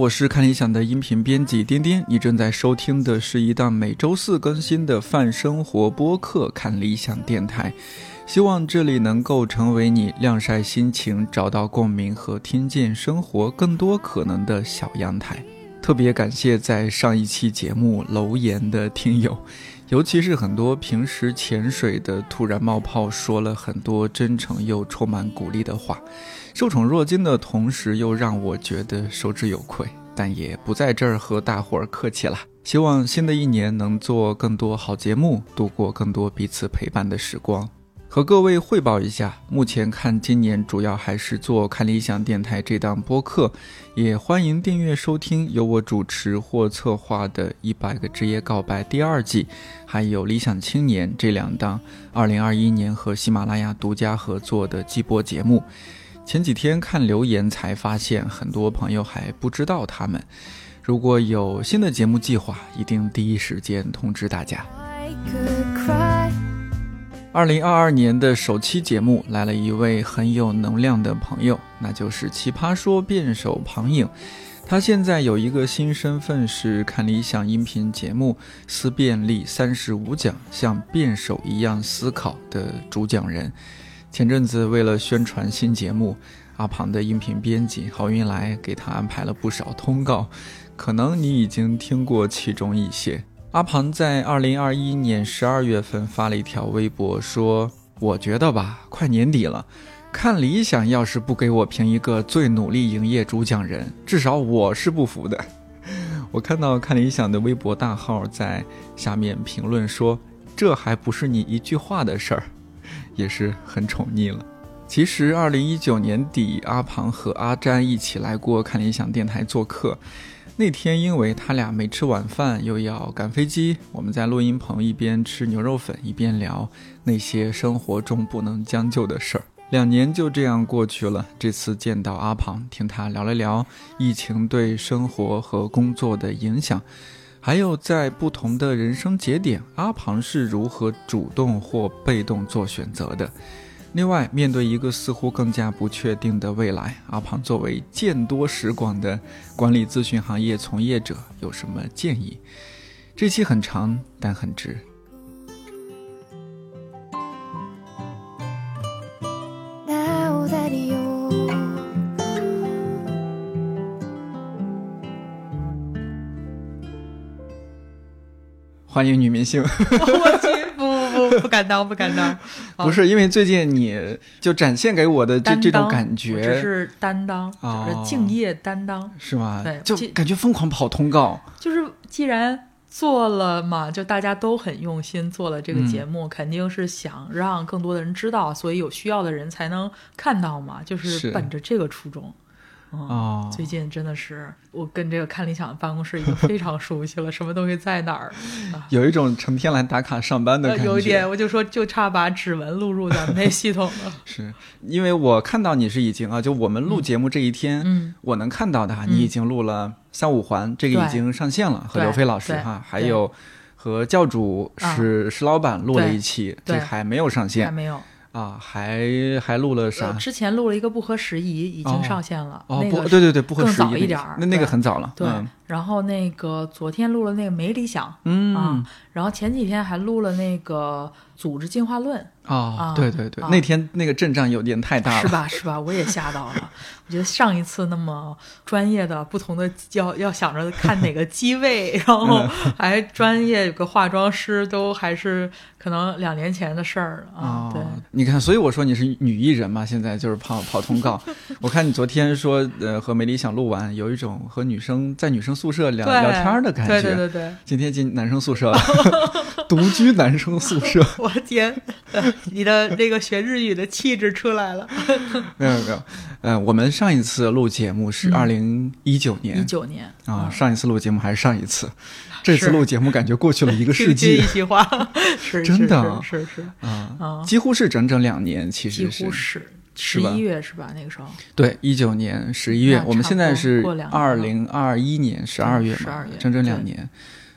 我是看理想的音频编辑颠颠，你正在收听的是一档每周四更新的泛生活播客《看理想电台》，希望这里能够成为你晾晒心情、找到共鸣和听见生活更多可能的小阳台。特别感谢在上一期节目留言的听友，尤其是很多平时潜水的突然冒泡，说了很多真诚又充满鼓励的话。受宠若惊的同时，又让我觉得受之有愧，但也不在这儿和大伙儿客气了。希望新的一年能做更多好节目，度过更多彼此陪伴的时光。和各位汇报一下，目前看今年主要还是做看理想电台这档播客，也欢迎订阅收听由我主持或策划的《一百个职业告白》第二季，还有《理想青年》这两档2021年和喜马拉雅独家合作的季播节目。前几天看留言才发现，很多朋友还不知道他们。如果有新的节目计划，一定第一时间通知大家。I could cry. 二零二二年的首期节目来了一位很有能量的朋友，那就是奇葩说辩手庞颖。他现在有一个新身份是看理想音频节目《思辨力三十五讲》像辩手一样思考的主讲人。前阵子为了宣传新节目，阿庞的音频编辑郝云来给他安排了不少通告，可能你已经听过其中一些。阿庞在二零二一年十二月份发了一条微博，说：“我觉得吧，快年底了，看理想要是不给我评一个最努力营业主讲人，至少我是不服的。”我看到看理想的微博大号在下面评论说：“这还不是你一句话的事儿，也是很宠溺了。”其实，二零一九年底，阿庞和阿詹一起来过看理想电台做客。那天，因为他俩没吃晚饭，又要赶飞机，我们在录音棚一边吃牛肉粉，一边聊那些生活中不能将就的事儿。两年就这样过去了。这次见到阿庞，听他聊了聊疫情对生活和工作的影响，还有在不同的人生节点，阿庞是如何主动或被动做选择的。另外，面对一个似乎更加不确定的未来，阿庞作为见多识广的管理咨询行业从业者，有什么建议？这期很长，但很值。欢迎女明星，我去，不不不，不敢当，不敢当。哦 不是因为最近你就展现给我的这这种当感觉只觉，是担当，哦只是敬业担当。是吗对？就感觉疯狂跑通告，就是既然做了嘛，就大家都很用心做了这个节目，肯定是想让更多的人知道，所以有需要的人才能看到嘛，就是是本着这个初衷。嗯，哦最近真的是我跟这个看理想的办公室已经非常熟悉了，什么东西在哪儿，有一种成天来打卡上班的呃感觉。有一点我就说就差把指纹录入咱们那系统了。是因为我看到你是已经啊，就我们录节目这一天，嗯，我能看到的哈，你已经录了三五环，这个已经上线了，和刘飞老师哈，还有和教主史史老板录了一期，对这还没有上线还没有。啊，还还录了啥呃？之前录了一个不合时宜，已哦经上线了。哦，那个不对对对，不合更时宜更早一点儿那那个对很早了，对，嗯然后那个昨天录了那个没理想、嗯啊，然后前几天还录了那个组织进化论，哦啊，对对对啊，那天那个阵仗有点太大了，是？吧？是吧？我也吓到了。我觉得上一次那么专业的，不同的要要想着看哪个机位，然后嗯还专业有个化妆师，都还是可能两年前的事儿了啊。对哦，你看，所以我说你是女艺人嘛，现在就是跑跑通告。我看你昨天说，呃，和梅理想录完，有一种和女生在女生宿舍聊聊天的感觉。对对对对，今天进男生宿舍了，独居男生宿舍。我天，你的那个学日语的气质出来了。没有没有，呃，我们上一次录节目是二零一九年。一年九年。啊，上一次录节目还是上一次，这次录节目感觉过去了一个世纪。一席话，是真的是是是是。啊啊，几乎是整整两年，其实是。乎是。十一月是吧？那个时候。对，一九年十一月，我们现在是二零二一年十二月嘛12月，整整两年。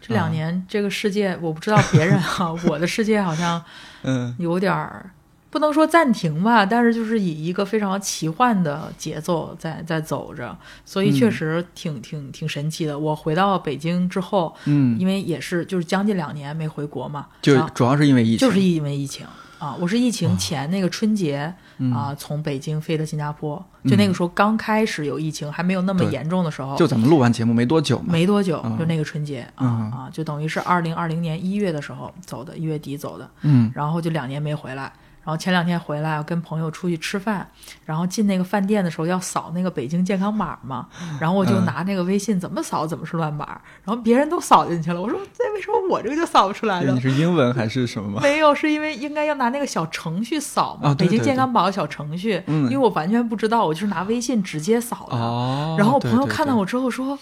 这两年这个世界，我不知道别人哈、我的世界好像嗯，有点儿不能说暂停吧，但是就是以一个非常奇幻的节奏在在走着，所以确嗯。实挺、挺挺神奇的。我回到北京之后，嗯，因为也是就是将近两年没回国嘛，啊就主要是因为疫情，就是因为疫情啊，我是疫情前那个春节、嗯啊，从北京飞的新加坡，就那个时候刚开始有疫情，还没有那么严重的时候，就咱们录完节目没多久嘛，没多久，嗯就那个春节啊、嗯啊，就等于是二零二零年一月的时候走的，一月底走的，嗯然后就两年没回来。然后前两天回来，我跟朋友出去吃饭，然后进那个饭店的时候要扫那个北京健康码嘛，然后我就嗯拿那个微信怎么扫怎么是乱码，然后别人都扫进去了，我说这为什么我这个就扫不出来呢你？是英文还是什么吗？没有，是因为应该要拿那个小程序扫嘛，啊对对北京健康宝小程序，嗯因为我完全不知道，我就是拿微信直接扫的。哦，然后我朋友看到我之后说：“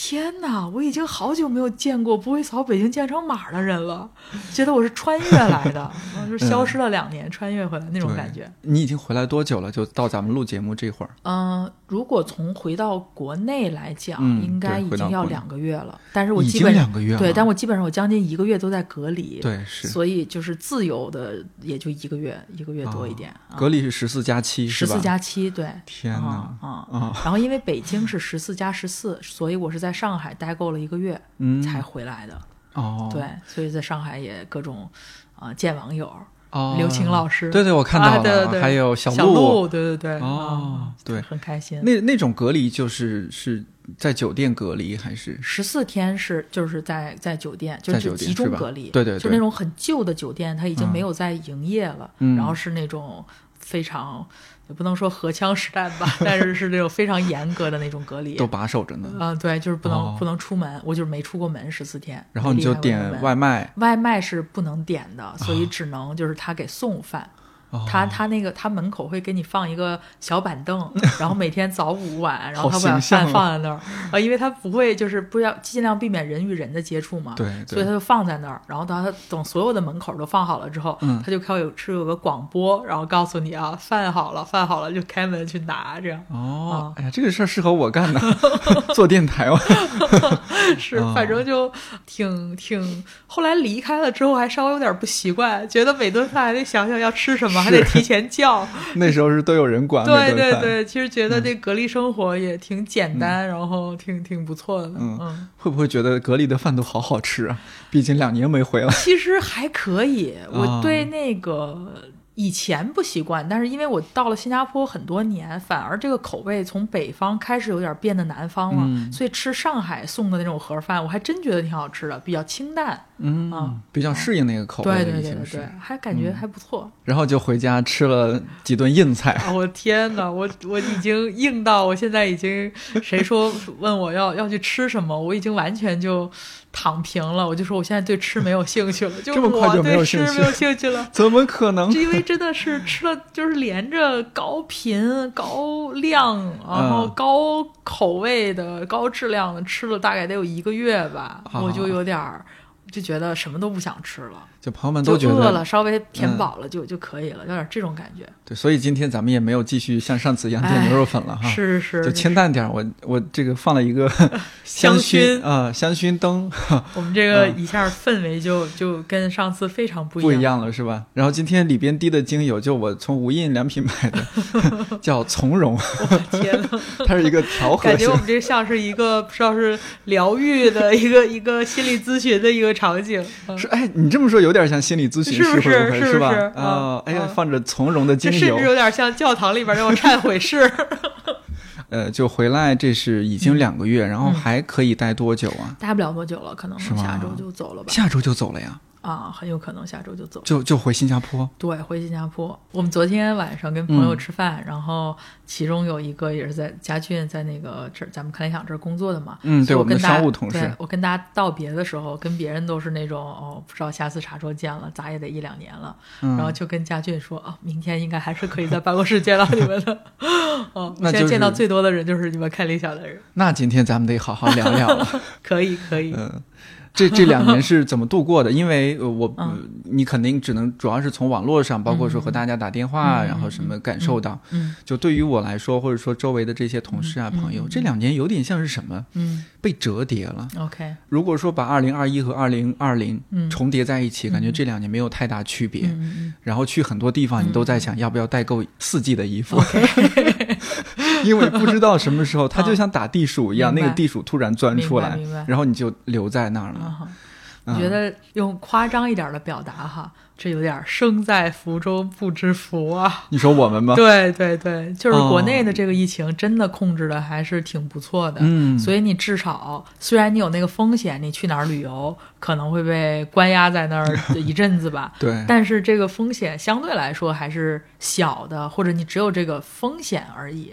天哪，我已经好久没有见过不会扫北京健康码的人了，觉得我是穿越来的，然 后就消失了两年，穿越回来那种感觉。你已经回来多久了？就到咱们录节目这会儿，嗯、如果从回到国内来讲，嗯应该已经要两个月了。但是我基本两个月，对，但我基本上我将近一个月都在隔离，对是所以就是自由的也就一个月，一个月多一点。啊隔离是十四加七？十四加七，对，天啊哪啊！啊，然后因为北京是十四加十四，所以我是在上海待够了一个月嗯，才回来的。哦，对，所以在上海也各种啊、见网友，哦，刘晴老师，对对，我看到了，啊、对对对，还有小鹿，对对对，哦啊对。很开心。那那种隔离就是是在酒店隔离还是？十四天是就是在在酒店，就是集中隔离，对对对。就那种很旧的酒店，它已经嗯。没有在营业了，嗯。然后是那种非常也不能说荷枪实弹吧，但是是那种非常严格的那种隔离。都把守着呢。嗯、对，就是不能、哦不能出门，我就是没出过门十四天。然后你就点外卖，外卖是不能点的，所以只能就是他给送饭。哦他他那个他门口会给你放一个小板凳，然后每天早午晚，然后他会把饭放在那儿。啊，因为他不会就是不要尽量避免人与人的接触嘛，对对所以他就放在那儿，然后当他等所有的门口都放好了之后，嗯他就开有是有个广播，然后告诉你啊饭好了，饭好了就开门去拿，这样哦，啊。哎呀，这个事儿适合我干的，做电台嘛。是哦反正就挺挺，后来离开了之后还稍微有点不习惯，觉得每顿饭还得想想要吃什么，还得提前叫。那时候是都有人管，对对对，其实觉得这隔离生活也挺简单，然后挺挺不错的。嗯嗯，会不会觉得隔离的饭都好好吃啊？毕竟两年没回了。其实还可以。我啊对那个以前不习惯，但是因为我到了新加坡很多年，反而这个口味从北方开始有点变得南方了，嗯所以吃上海送的那种盒饭，我还真觉得挺好吃的，比较清淡。嗯啊，比较适应那个口味了，对对对对对，还感觉还不错。然后就回家吃了几顿硬菜。啊！我天哪，我 我已经硬到我现在已经，谁说问我要 要去吃什么，我已经完全就躺平了。我就说我现在对吃没有兴趣了，就这么快我就没有对兴趣吃没有兴趣了。怎么可能？是因为真的是吃了，就是连着高频、高量，然后嗯高口味的、高质量的吃了大概得有一个月吧，啊我就有点儿就觉得什么都不想吃了，就朋友们都觉得饿了，稍微填嗯饱了就、就可以了，有点这种感觉。对，所以今天咱们也没有继续像上次一样点哎牛肉粉了哈，是是是，就清淡点儿。我我这个放了一个 香薰薰啊、香薰灯，我们这个嗯一下氛围就就跟上次非常不不一样。了是吧？然后今天里边滴的精油就我从无印良品买的，叫从容，我天呐，它是一个调和型感觉我。们这像是一个不知道是疗愈的一个一个心理咨询的一个场景。嗯是哎，你这么说有点像心理咨询是不会是是吧？啊嗯，哎呀，嗯放着从容的精油这甚至，有点像教堂里边那种忏悔室。呃，就回来这是已经两个月，然后还可以待多久啊？待不了多久了，可能下周就走了吧？下周就走了呀？啊，很有可能下周就走。就就回新加坡？对，回新加坡。我们昨天晚上跟朋友嗯吃饭，然后其中有一个也是在家俊，在那个这儿咱们看理想这儿工作的嘛。嗯对我跟大家商务同事对我跟大家道别的时候，跟别人都是那种哦，不知道下次啥时候见了，咋也得一两年了。嗯然后就跟家俊说啊，明天应该还是可以在办公室见到你们的。哦，那就是现在见到最多的人就是你们看理想的人。那今天咱们得好好聊聊了。可以，可以。嗯，这这两年是怎么度过的？因为呃我、你肯定只能主要是从网络上，包括说和大家打电话，然后什么感受到。嗯就对于我来说，或者说周围的这些同事啊、嗯朋友，嗯。这两年有点像是什么嗯。被折叠了。，OK，如果说把二零二一和二零二零嗯。重叠在一起，感觉这两年没有太大区别。然后去很多地方，你都在想要不要代购四季的衣服，嗯 因为不知道什么时候它就像打地鼠一样，那个地鼠突然钻出来然后你就留在那儿了。我觉得用夸张一点的表达哈，这有点生在福中不知福啊。你说我们吗？对对对，就是哦国内的这个疫情真的控制的还是挺不错的。嗯，所以你至少，虽然你有那个风险，你去哪儿旅游可能会被关押在那儿 一阵子吧，对，但是这个风险相对来说还是小的，或者你只有这个风险而已。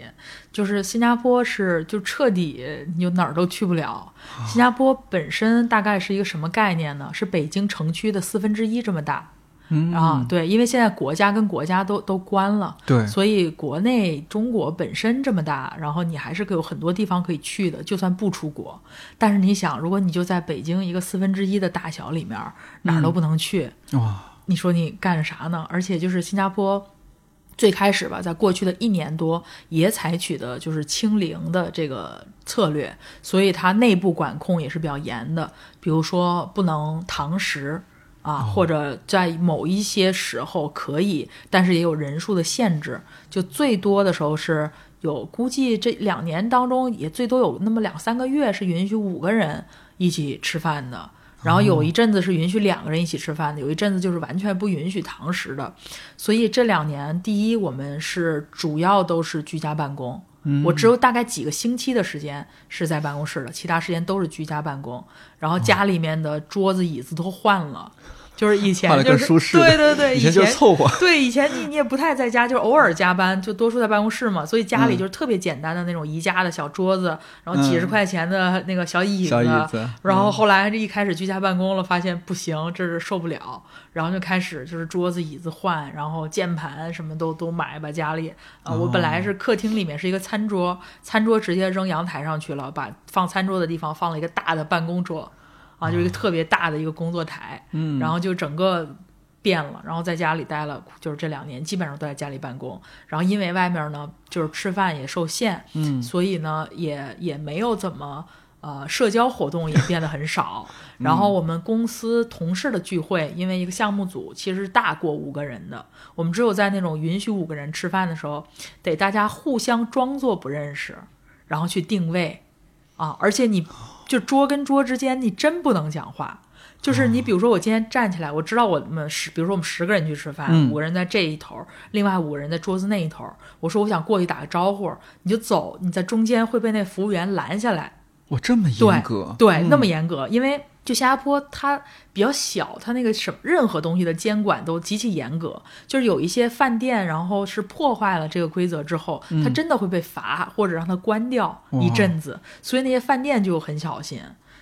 就是新加坡是就彻底你就哪儿都去不了。新加坡本身大概是一个什么概念呢？是北京城区的四分之一这么大。嗯啊，对，因为现在国家跟国家都都关了，对，所以国内中国本身这么大，然后你还是有很多地方可以去的，就算不出国。但是你想，如果你就在北京一个四分之一的大小里面，哪儿都不能去，哇，你说你干啥呢？而且就是新加坡。最开始吧，在过去的一年多，也采取的就是清零的这个策略，所以它内部管控也是比较严的。比如说不能堂食啊，或者在某一些时候可以，但是也有人数的限制。就最多的时候是有，估计这两年当中也最多有那么两三个月是允许五个人一起吃饭的。然后有一阵子是允许两个人一起吃饭的，有一阵子就是完全不允许堂食的。所以这两年，第一，我们是主要都是居家办公。我只有大概几个星期的时间是在办公室的，其他时间都是居家办公。然后家里面的桌子椅子都换了，就是以前就是舒适对对对，以前就是凑合。对，以前你你也不太在家，就是偶尔加班，就多数在办公室嘛，所以家里嗯。就是特别简单的那种宜家的小桌子，然后几十嗯。块钱的那个小椅子，小椅子，然后后来这一开始居家办公了，发现不行，这是受不了，然后就开始就是桌子椅子换，然后键盘什么都都买吧，家里啊、我本来是客厅里面是一个餐桌，餐桌直接扔阳台上去了，把放餐桌的地方放了一个大的办公桌，啊，就一个特别大的一个工作台，嗯，然后就整个变了，然后在家里待了，就是这两年基本上都在家里办公。然后因为外面呢，就是吃饭也受限，嗯。所以呢，也也没有怎么呃社交活动也变得很少。然后我们公司同事的聚会，因为一个项目组其实是大过五个人的，我们只有在那种允许五个人吃饭的时候，得大家互相装作不认识，然后去定位。啊，而且你就桌跟桌之间，你真不能讲话。就是你，比如说我今天站起来，我知道我们十，比如说我们十个人去吃饭，嗯五个人在这一头，另外五个人在桌子那一头。我说我想过去打个招呼，你就走，你在中间会被那服务员拦下来。我，这么严格，对，嗯那么严格，因为就新加坡它比较小，它那个什么任何东西的监管都极其严格。就是有一些饭店，然后是破坏了这个规则之后，它真的会被罚或者让它关掉一阵子。所以那些饭店就很小心。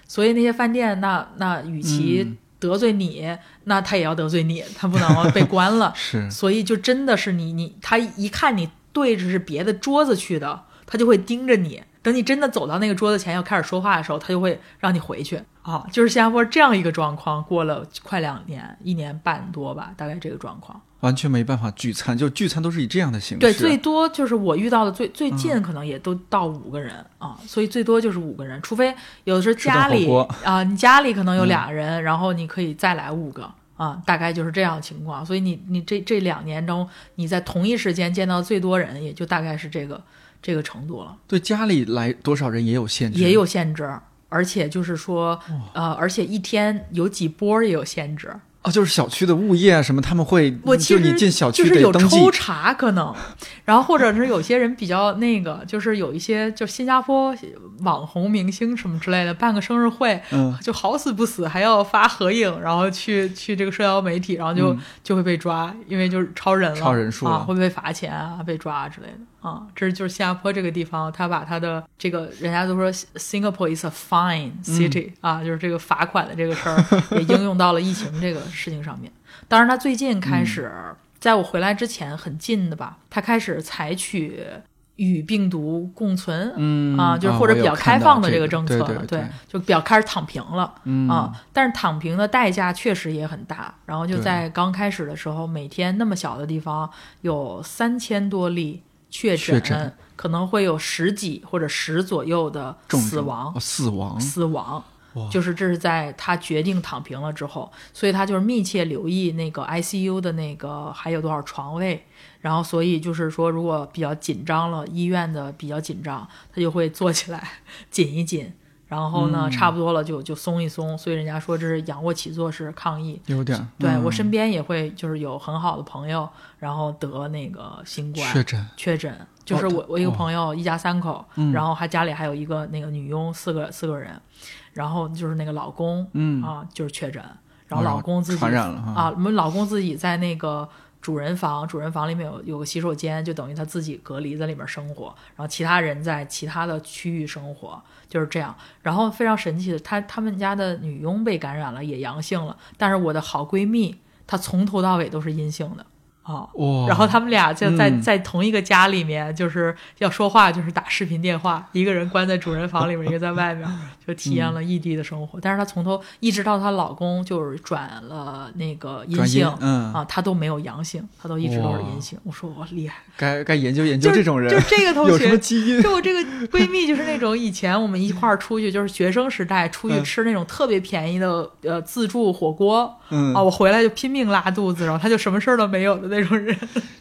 所以那些饭店，那那与其嗯得罪你，那他也要得罪你，他不能 被关了。是所以就真的是你你他一看你对着是别的桌子去的，他就会盯着你。等你真的走到那个桌子前要开始说话的时候，他就会让你回去啊。就是新加坡这样一个状况，过了快两年，一年半多吧，大概这个状况。完全没办法聚餐，就聚餐都是以这样的形式。对，最多就是我遇到的最最嗯近可能也都到五个人、啊，所以最多就是五个人，除非有的时候家里啊，你家里可能有嗯俩人，然后你可以再来五个啊，大概就是这样的情况。所以你你这这两年中，你在同一时间见到最多人，也就大概是这个这个程度了，对家里来多少人也有限制，也有限制。而且就是说，呃，而且一天有几波也有限制。哦，就是小区的物业啊什么，他们会我其实就你进小区就是有抽查可能，然后或者是有些人比较那个，就是有一些就新加坡网红明星什么之类的，办个生日会，嗯。就好死不死还要发合影，然后去去这个社交媒体，然后就、嗯。就会被抓，因为就是超人了，超人数啊，了会被罚钱啊，被抓之类的啊。这是就是新加坡这个地方，他把他的这个人家都说 Singapore is a fine city、啊，嗯就是这个罚款的这个事儿也应用到了疫情这个事情上面。当然，他最近开始，嗯在我回来之前很近的吧，他开始采取与病毒共存，嗯啊，就是啊或者比较开放的这个政策了，对对对就比较开始躺平了。嗯啊，但是躺平的代价确实也很大。然后就在刚开始的时候，每天那么小的地方有三千多例确诊，确诊可能会有十几或者十左右的死亡哦，死亡死亡。就是这是在他决定躺平了之后，所以他就是密切留意那个 ICU 的那个还有多少床位，然后所以就是说，如果比较紧张了，医院的比较紧张，他就会坐起来 紧一紧，然后呢，嗯差不多了就就松一松。所以人家说这是仰卧起坐式抗议。有点对、嗯我身边也会就是有很好的朋友，然后得那个新冠确诊确诊，就是哦我我一个哦朋友一家三口，嗯然后还家里还有一个那个女佣，四个四个人，然后就是那个老公，嗯啊就是确诊，然后哦老公自己传染了啊，我们老公自己在那个。主人房，主人房里面有有个洗手间，就等于他自己隔离在里面生活，然后其他人在其他的区域生活，就是这样。然后非常神奇的，他他们家的女佣被感染了，也阳性了，但是我的好闺蜜她从头到尾都是阴性的啊。哦，然后他们俩就在、嗯在同一个家里面，就是要说话，就是打视频电话，一个人关在主人房里面，一个在外面，就体验了异地的生活。但是她从头一直到她老公就是转了那个阴性，嗯啊，她都没有阳性，她都一直都是阴性。我说我厉害，该该研究研究就这种人，就是这个同有什么学。基因？就我这个闺蜜，就是那种以前我们一块儿出去，就是学生时代出去嗯吃那种特别便宜的呃自助火锅，嗯啊，我回来就拼命拉肚子，然后她就什么事儿都没有的那种人。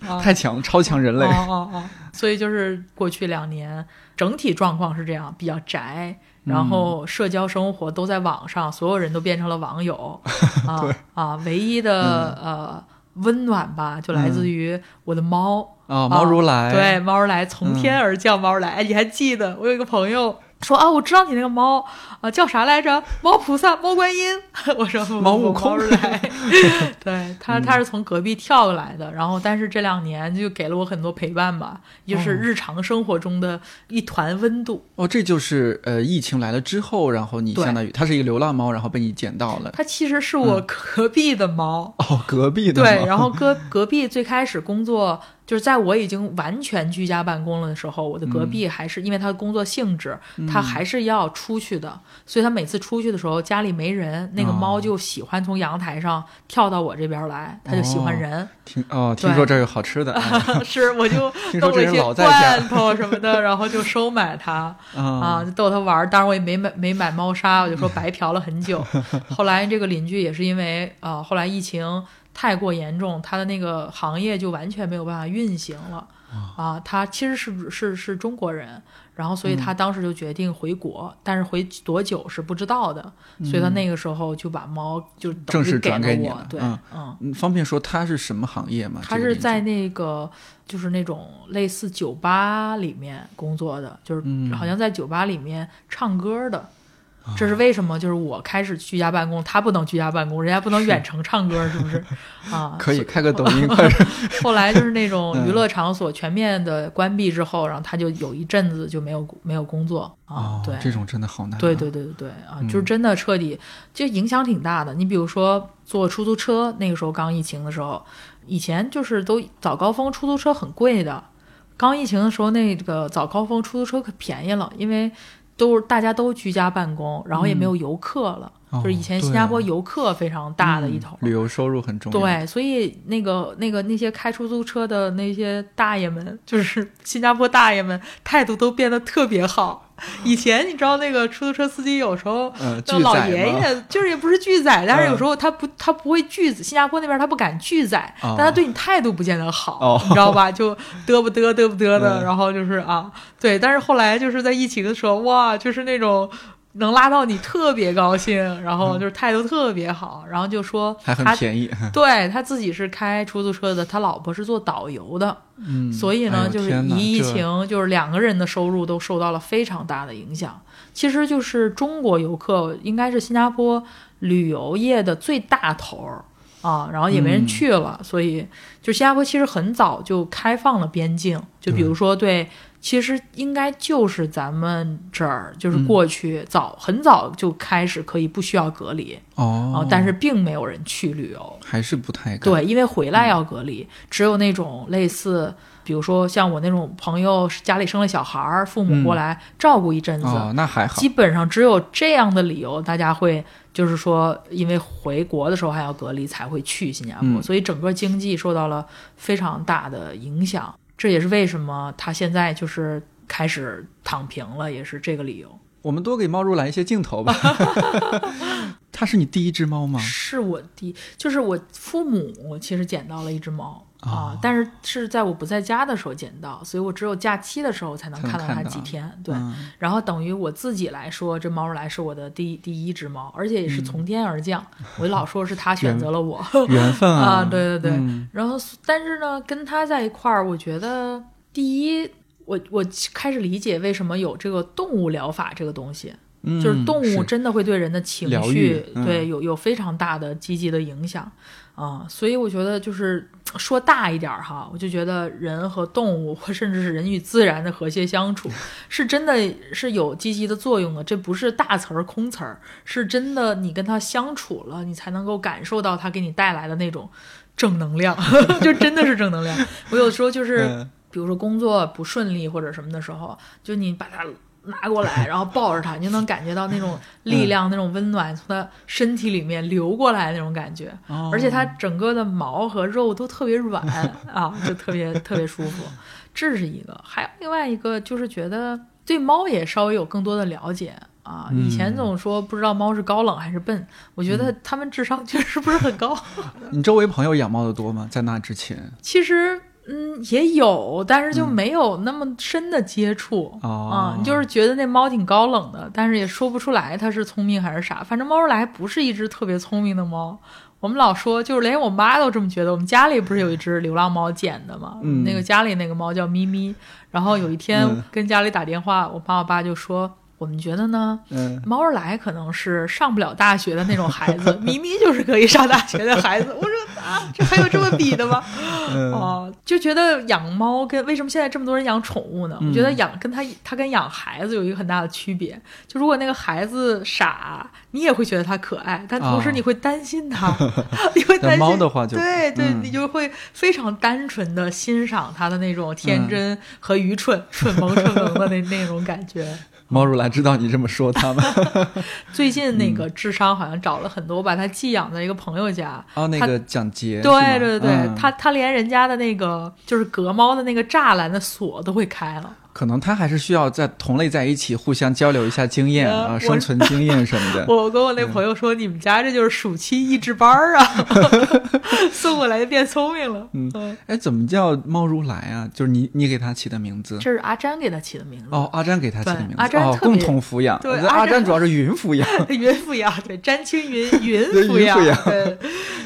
啊 太强，超强人类。哦哦哦，所以就是过去两年整体状况是这样，比较宅，然嗯后社交生活都在网上，所有人都变成了网友 啊啊，唯一的、嗯呃温暖吧，就来自于我的猫。啊，猫如来，对，猫如来从天而降，猫如来。哎，你还记得我有一个朋友说啊，我知道你那个猫啊叫啥来着？猫菩萨、猫观音。我说猫悟空猫来。对他，他是从隔壁跳过来的，然后但是这两年就给了我很多陪伴吧，就是日常生活中的一团温度。哦，这就是呃，疫情来了之后，然后你相当于它是一个流浪猫，然后被你捡到了。它其实是我隔壁的猫。哦，隔壁的对，然后隔隔壁最开始工作，就是在我已经完全居家办公了的时候，我的隔壁还是、因为他的工作性质，他还是要出去的，所以他每次出去的时候家里没人，那个哦猫就喜欢从阳台上跳到我这边来，它就喜欢人。听哦，听说这儿有好吃的哎 是，我就 弄了一些罐头什么的，然后就收买它。啊，啊，就逗它玩儿。当然我也没买没买猫砂，我就说白嫖了很久。后来这个邻居也是因为啊、后来疫情太过严重，他的那个行业就完全没有办法运行了。啊，他其实是是是中国人，然后所以他当时就决定回国，但是回多久是不知道的，所以他那个时候就把猫就等正式转给你了。我对，嗯方便说他是什么行业吗？他是在那个就是那种类似酒吧里面工作的，就是嗯好像在酒吧里面唱歌的。这是为什么？就是我开始居家办公，他不能居家办公，人家不能远程唱歌，是不是？啊，可以开个抖音。后来就是那种嗯娱乐场所全面的关闭之后，然后他就有一阵子就没有没有工作啊哦，，对，这种真的好难啊。对对对对对啊，嗯就是真的彻底，就影响挺大的。你比如说坐出租车，那个时候刚疫情的时候，以前就是都早高峰出租车很贵的，刚疫情的时候那个早高峰出租车可便宜了，因为都是大家都居家办公，然后也没有游客了。哦就是以前新加坡啊游客非常大的一头，嗯旅游收入很重要。，对，所以那个那个那些开出租车的那些大爷们，就是新加坡大爷们，态度都变得特别好。以前你知道那个出租车司机有时候。嗯，那老爷爷就是也不是拒载，但是有嗯时候他不他不会拒，新加坡那边他不敢拒载，哦但他对你态度不见得好，哦你知道吧？就嘚不嘚嘚不嘚的，嗯然后就是啊，对。但是后来就是在疫情的时候，哇，就是那种能拉到你特别高兴，然后就是态度特别好，然后就说嗯还很他便宜。对他自己是开出租车的，他老婆是做导游的，嗯，所以呢，哎就是一疫情，就是两个人的收入都受到了非常大的影响。其实就是中国游客应该是新加坡旅游业的最大头儿啊，然后也没人嗯去了，所以就新加坡其实很早就开放了边境，就比如说对其实应该就是咱们这儿，就是嗯过去早、很早就开始可以不需要隔离哦啊、但是并没有人去旅游。还是不太敢。对，因为回来要隔离，只有那种类似，比如说像我那种朋友家里生了小孩儿，父母过来照顾一阵子，哦，那还好基。本上只有这样的理由，大家会就是说，因为回国的时候还要隔离，才会去新加坡，嗯所以整个经济受到了非常大的影响。这也是为什么他现在就是开始躺平了，也是这个理由。我们多给猫如来一些镜头吧。它是你第一只猫吗？是我第，就是我父母其实捡到了一只猫。啊哦，但是是在我不在家的时候捡到，所以我只有假期的时候才能看到它几天。对，嗯然后等于我自己来说，这猫来是我的第第一只猫，而且也是从天而降。我老说是它选择了我 缘分啊！啊，对对对。嗯然后，但是呢，跟它在一块儿，我觉得第一，我我开始理解为什么有这个动物疗法这个东西，嗯就是动物真的会对人的情绪，嗯对有有非常大的积极的影响啊、所以我觉得就是说大一点儿哈，我就觉得人和动物，或甚至是人与自然的和谐相处，是真的是有积极的作用的。这不是大词儿空词儿，是真的你跟它相处了，你才能够感受到它给你带来的那种正能量，就真的是正能量。我有时候就是。嗯比如说工作不顺利或者什么的时候，就你把它拿过来，然后抱着它，你就能感觉到那种力量、那种温暖从它身体里面流过来那种感觉，哦而且它整个的毛和肉都特别软啊，就特别特别舒服。这是一个，还有另外一个就是觉得对猫也稍微有更多的了解。啊，以前总说不知道猫是高冷还是笨，我觉得它们智商确实不是很高。你周围朋友养猫的多吗？在那之前其实，嗯，也有，但是就没有那么深的接触、嗯啊。你就是觉得那猫挺高冷的，但是也说不出来它是聪明还是傻。反正猫儿来不是一只特别聪明的猫。我们老说，就是连我妈都这么觉得。我们家里不是有一只流浪猫捡的吗？嗯那个家里那个猫叫咪咪。然后有一天嗯跟家里打电话，我妈我爸就说。我们觉得呢，嗯猫儿来可能是上不了大学的那种孩子，咪咪就是可以上大学的孩子。我说啊，这还有这么比的吗？嗯哦，就觉得养猫跟为什么现在这么多人养宠物呢？我觉得嗯养跟他他跟养孩子有一个很大的区别，就如果那个孩子傻，你也会觉得他可爱，但同时哦你会担心他，你会担心 猫的话就对对，嗯你就会非常单纯的欣赏他的那种嗯天真和愚蠢、蠢萌蠢萌的那那种感觉。猫如兰知道你这么说他吗？最近那嗯个智商好像找了很多，我把他寄养在一个朋友家。哦，那个蒋杰，对对对对，嗯他他连人家的那个就是隔猫的那个栅栏的锁都会开了。可能他还是需要在同类在一起互相交流一下经验啊，生存经验什么的。我跟我那朋友说，你们家这就是暑期益智班儿啊，送过来就变聪明了。嗯，哎，怎么叫猫如来啊？就是你你给它起的名字。这是阿詹给他起的名字。哦，阿詹给它起的名字。哦，阿詹共同抚养。对阿詹主要是云抚养。云抚养，对，詹青云云抚养云抚养，对，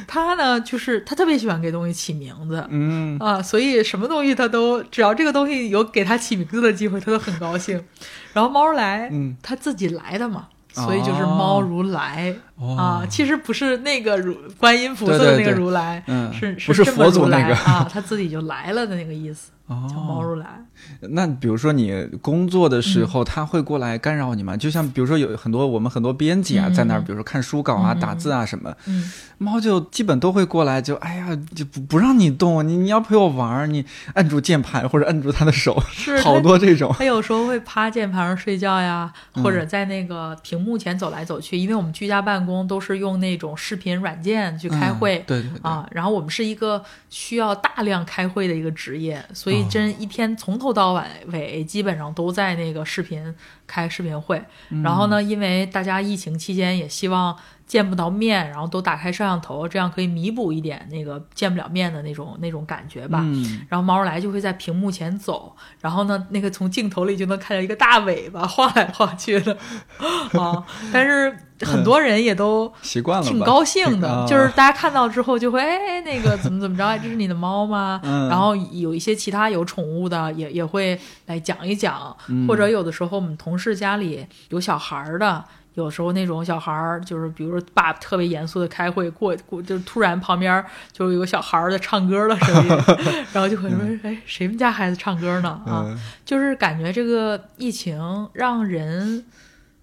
他呢就是他特别喜欢给东西起名字，嗯，啊，所以什么东西他都只要这个东西有给他起名字的机会，他都很高兴。然后猫如来，嗯他自己来的嘛，所以就是猫如来、哦啊。其实不是那个如观音菩萨的那个对对对如来，嗯是不是这么如来佛祖那个啊，他自己就来了的那个意思，叫猫哦，如来。那比如说你工作的嗯时候，它会过来干扰你吗？就像比如说有很多我们很多编辑啊，嗯在那儿，比如说看书稿啊、嗯打字啊什么，嗯，猫就基本都会过来，就哎呀，就不不让你动，你你要陪我玩儿，你按住键盘或者按住它的手，是好多这种。它有时候会趴键盘上睡觉呀，嗯或者在那个屏幕前走来走去，因为我们居家办公都是用那种视频软件去开会。对对，啊，然后我们是一个需要大量开会的一个职业，所以哦真一天从头到尾尾基本上都在那个视频开视频会。然后呢，因为大家疫情期间也希望见不到面，然后都打开摄像头，这样可以弥补一点那个见不了面的那种那种感觉吧。嗯，然后毛来就会在屏幕前走，然后呢，那个从镜头里就能看到一个大尾巴晃来晃去的 啊。但是很多人也都习惯了，挺高兴的，啊就是大家看到之后就会哎，那个怎么怎么着，哎这是你的猫吗？嗯然后有一些其他有宠物的也也会来讲一讲，嗯或者有的时候我们同事家里有小孩儿的。有时候那种小孩儿，就是比如说爸特别严肃的开会，过过就突然旁边就有个小孩儿在唱歌的声音，然后就会说：“哎，谁们家孩子唱歌呢？”啊，嗯就是感觉这个疫情让人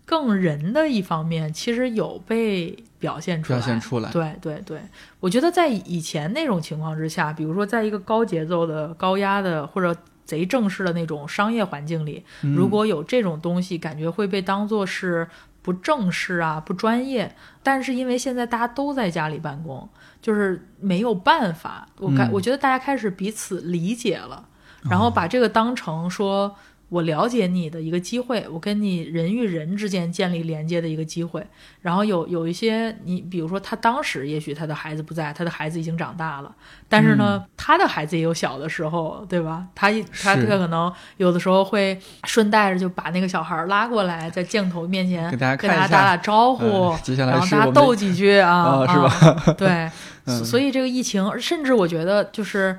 更人的一方面，其实有被表现出来。表现出来对对对，我觉得在以前那种情况之下，比如说在一个高节奏的、高压的或者贼正式的那种商业环境里，嗯如果有这种东西，感觉会被当做是不正式啊、不专业。但是因为现在大家都在家里办公，就是没有办法。我感、嗯我觉得大家开始彼此理解了，然后把这个当成说。我了解你的一个机会，我跟你人与人之间建立连接的一个机会。然后有有一些你，比如说他当时也许他的孩子不在，他的孩子已经长大了，但是呢，他的孩子也有小的时候，对吧？他他他可能有的时候会顺带着就把那个小孩拉过来，在镜头面前给大家跟大家打打招呼，嗯接下来然后大家是我们斗几句啊，啊是吧？对，嗯所以这个疫情，甚至我觉得就是。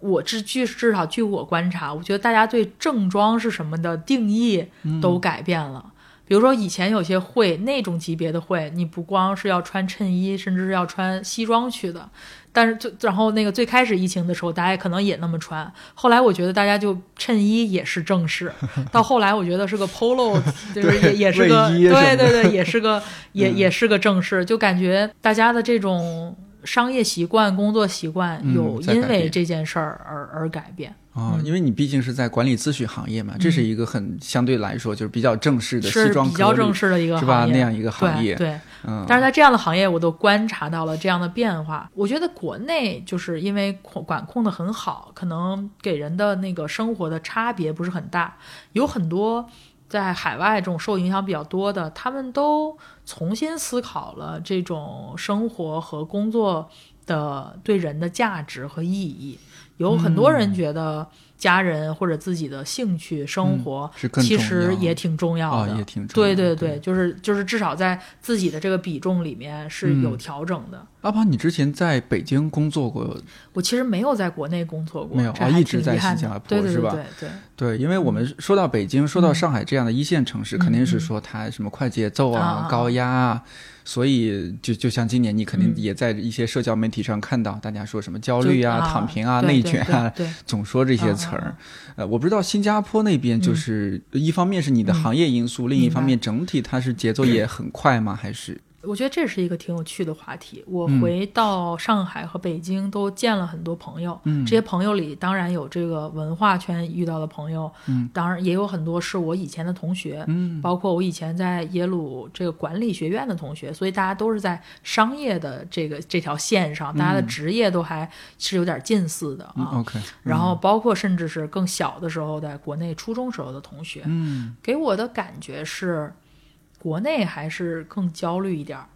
我至据至少据我观察，我觉得大家对正装是什么的定义都改变了。比如说以前有些会那种级别的会，你不光是要穿衬衣，甚至是要穿西装去的。但是最然后那个最开始疫情的时候，大家可能也那么穿。后来我觉得大家就衬衣也是正式，到后来我觉得是个 polo，就是也也是个对对对，也是个 也嗯也是个正式，就感觉大家的这种商业习惯、工作习惯嗯有因为这件事儿而而改变。哦，嗯因为你毕竟是在管理咨询行业嘛，这是一个很相对来说就是比较正式的西是装比较正式的一个是吧那样一个行业对对，嗯，但是在这样的行业，我都观察到了这样的变化。我觉得国内就是因为控管控的很好，可能给人的那个生活的差别不是很大。有很多在海外这种受影响比较多的，他们都重新思考了这种生活和工作的对人的价值和意义。有很多人觉得家人或者自己的兴趣生活，嗯其实也挺重要的，哦也挺重要对对对就是就是至少在自己的这个比重里面是有嗯调整的。阿庞，你之前在北京工作过？我其实没有在国内工作过，没有哦一直在新加坡对对是吧？对对。对，因为我嗯们说到北京，说到上海这样的一线城市，肯定是说它什么快节奏啊、啊。高压啊，所以就就像今年，你肯定嗯。也在一些社交媒体上看到大家说什么焦虑啊、啊躺平啊、内卷啊，总说这些词儿。呃，我不知道新加坡那边就是一方面是你的行业因素，另一方面整体它是节奏 也很快吗？还是我觉得这是一个挺有趣的话题。我嗯回到上海和北京都见了很多朋友，嗯这些朋友里当然有这个文化圈遇到的朋友，嗯，当然也有很多是我以前的同学，嗯包括我以前在耶鲁这个管理学院的同学，所以大家都是在商业的这个这条线上，大家的职业都还是有点近似的嗯啊。OK？然后包括甚至是更小的时候，在国内初中时候的同学，嗯给我的感觉是，国内还是更焦虑一点儿。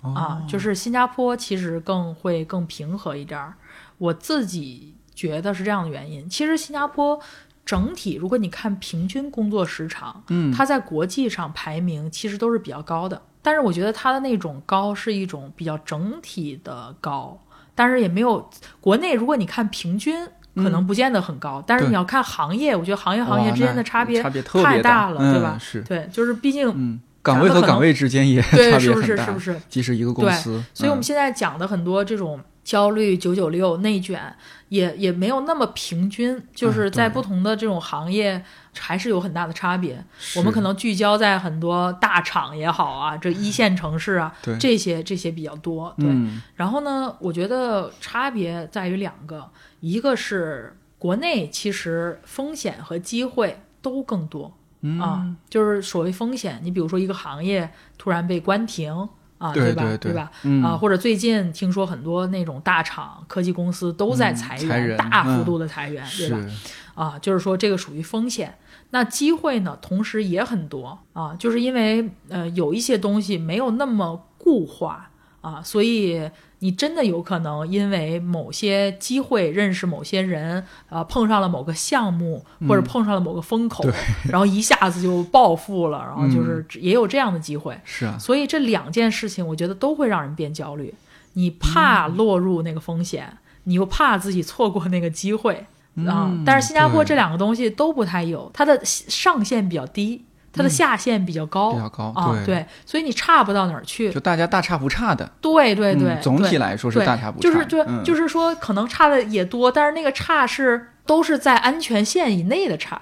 哦啊，就是新加坡其实更会更平和一点儿。我自己觉得是这样的原因。其实新加坡整体，如果你看平均工作时长，嗯它在国际上排名其实都是比较高的。但是我觉得它的那种高是一种比较整体的高，但是也没有国内。如果你看平均。可能不见得很高，但是你要看行业，我觉得行业行业之间的差别太大了，嗯对吧？是对，就是毕竟嗯，岗位和岗位之间也对，差是不是？别很大，是不是？即使一个公司，嗯所以我们现在讲的很多这种焦虑、九九六、内卷，也也没有那么平均，就是在不同的这种行业还是有很大的差别。是我们可能聚焦在很多大厂也好啊，这一线城市啊，对这些这些比较多。对，嗯然后呢，我觉得差别在于两个，一个是国内其实风险和机会都更多。嗯啊，就是所谓风险，你比如说一个行业突然被关停啊，对吧对吧？嗯啊，或者最近听说很多那种大厂、科技公司都在嗯裁裁人大幅嗯度的裁员，对吧？啊，就是说这个属于风险。那机会呢，同时也很多啊，就是因为呃有一些东西没有那么固化啊，所以你真的有可能因为某些机会认识某些人，啊，碰上了某个项目或者碰上了某个风口，然后一下子就暴富了，然后就是也有这样的机会。是啊，所以这两件事情，我觉得都会让人变焦虑。你怕嗯落入那个风险，你又怕自己错过那个机会啊、嗯但是新加坡这两个东西都不太有，它的上限比较低，它的下限比较高，比较高啊，对。对，所以你差不到哪儿去。就大家大差不差的，对对对，嗯总体来说是大差不差就是对嗯。就是说，可能差的也多，但是那个差是都是在安全线以内的差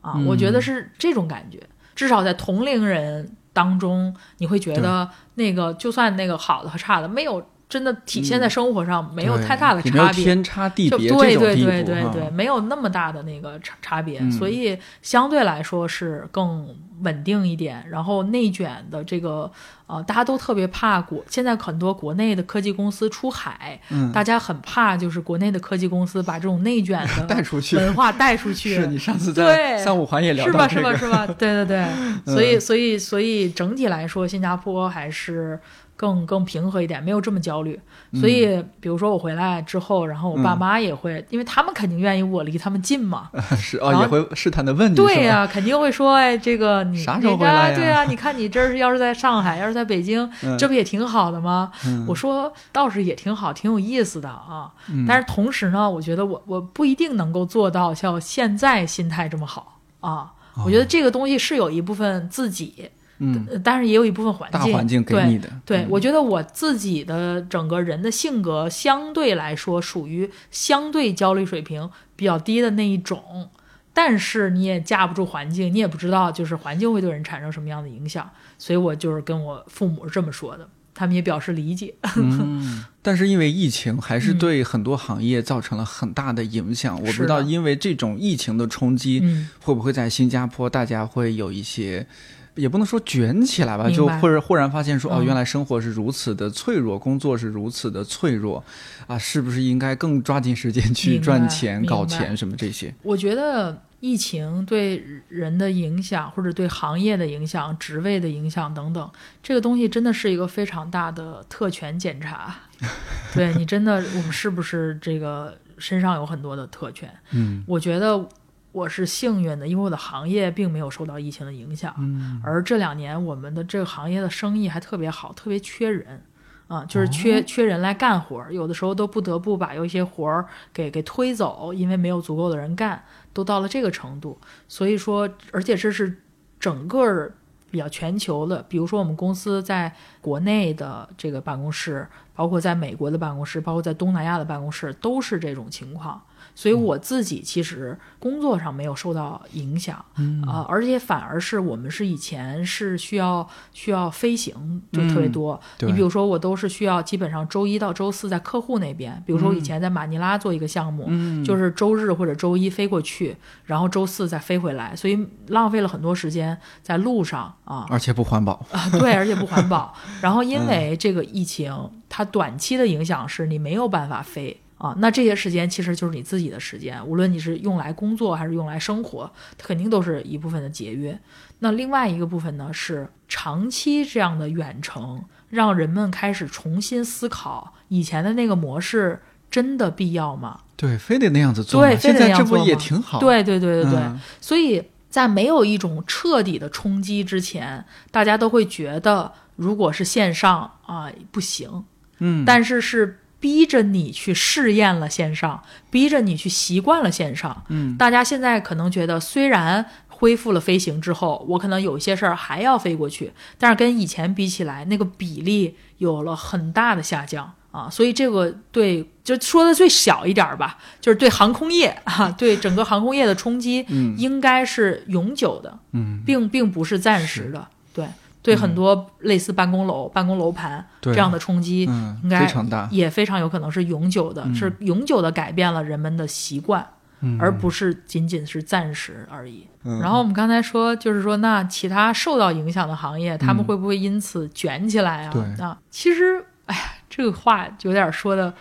啊，嗯。我觉得是这种感觉。至少在同龄人当中，你会觉得那个就算那个好的和差的，没有真的体现在生活上，没有太大的差别。天差地别对对对对对，没有那么大的那个差差别，嗯。所以相对来说是更稳定一点。然后内卷的这个呃，大家都特别怕国，现在很多国内的科技公司出海，嗯大家很怕就是国内的科技公司把这种内卷的 带出去文化带出去。是你上次在对三五环也聊是吧？到这个，嗯是吧？是吧？对对对，所以所以所以整体来说，新加坡还是更更平和一点，没有这么焦虑。所以，比如说我回来之后，然后我爸嗯妈也会，因为他们肯定愿意我离他们近嘛。是哦，也会试探的问你，对呀、肯定会说，哎，这个你啥时候回来对啊、你看你这是要是在上海，要是在北京，嗯这不也挺好的吗？嗯我说倒是也挺好，挺有意思的啊。嗯但是同时呢，我觉得我我不一定能够做到像现在心态这么好啊。我觉得这个东西是有一部分自己，嗯，呃但是也有一部分环境，大环境给对你的，对，嗯我觉得我自己的整个人的性格相对来说属于相对焦虑水平比较低的那一种，但是你也架不住环境，你也不知道就是环境会对人产生什么样的影响，所以我就是跟我父母是这么说的，他们也表示理解。嗯，但是因为疫情，还是嗯对很多行业造成了很大的影响。我不知道，因为这种疫情的冲击，嗯，会不会在新加坡大家会有一些，也不能说卷起来吧，就或者忽然发现说，哦，嗯原来生活是如此的脆弱，工作是如此的脆弱，啊，是不是应该更抓紧时间去赚钱、搞钱什么这些？我觉得疫情对人的影响，或者对行业的影响、职位的影响等等，这个东西真的是一个非常大的特权检查。对你真的，我们是不是这个身上有很多的特权？嗯我觉得我是幸运的，因为我的行业并没有受到疫情的影响，嗯而这两年我们的这个行业的生意还特别好，特别缺人。啊，就是缺、缺人来干活儿，有的时候都不得不把有一些活儿给给推走，因为没有足够的人干，都到了这个程度。所以说，而且这是整个儿比较全球的，比如说我们公司在国内的这个办公室，包括在美国的办公室，包括在东南亚的办公室，都是这种情况。所以我自己其实工作上没有受到影响，嗯啊、而且反而是我们是以前是需要需要飞行就特别嗯多。对你比如说，我都是需要基本上周一到周四在客户那边，比如说我以前在马尼拉做一个项目，嗯，就是周日或者周一飞过去，然后周四再飞回来，所以浪费了很多时间在路上啊。而且不环保。啊，对，而且不环保。然后嗯因为这个疫情，它短期的影响是你没有办法飞啊，那这些时间其实就是你自己的时间，无论你是用来工作还是用来生活，它肯定都是一部分的节约。那另外一个部分呢，是长期这样的远程，让人们开始重新思考以前的那个模式真的必要吗？对，非得那样子做吗。对，非现在这不得那样做吗也挺好？对对对对对，嗯所以在没有一种彻底的冲击之前，大家都会觉得，如果是线上啊、不行，嗯，但是是逼着你去试验了线上，逼着你去习惯了线上。嗯，大家现在可能觉得，虽然恢复了飞行之后，我可能有一些事儿还要飞过去，但是跟以前比起来，那个比例有了很大的下降。啊，所以这个对，就说的最小一点儿吧，就是对航空业啊，对整个航空业的冲击，嗯应该是永久的，嗯，并并不是暂时的。对，对很多类似办公楼、办公楼盘这样的冲击，嗯应该非常大。也非常有可能是永久的，嗯。是永久的改变了人们的习惯，嗯。而不是仅仅是暂时而已。嗯。然后我们刚才说，就是说，那其他受到影响的行业，他们嗯会不会因此卷起来啊？对。啊，其实，哎呀，这个话有点说的。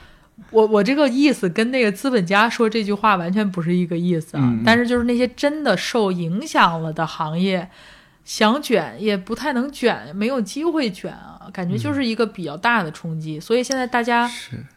我我这个意思跟那个资本家说这句话完全不是一个意思啊，但是就是那些真的受影响了的行业，想卷也不太能卷，没有机会卷啊，感觉就是一个比较大的冲击。所以现在大家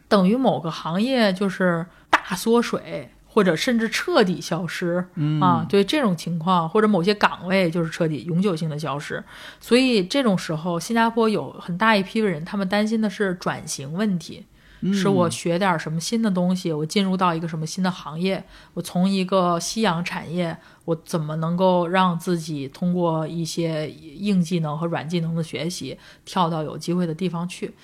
等于某个行业就是大缩水，或者甚至彻底消失、嗯啊。对这种情况，或者某些岗位就是彻底永久性的消失。所以这种时候，新加坡有很大一批人，他们担心的是转型问题。是我学点什么新的东西，我进入到一个什么新的行业，我从一个夕阳产业，我怎么能够让自己通过一些硬技能和软技能的学习，跳到有机会的地方去。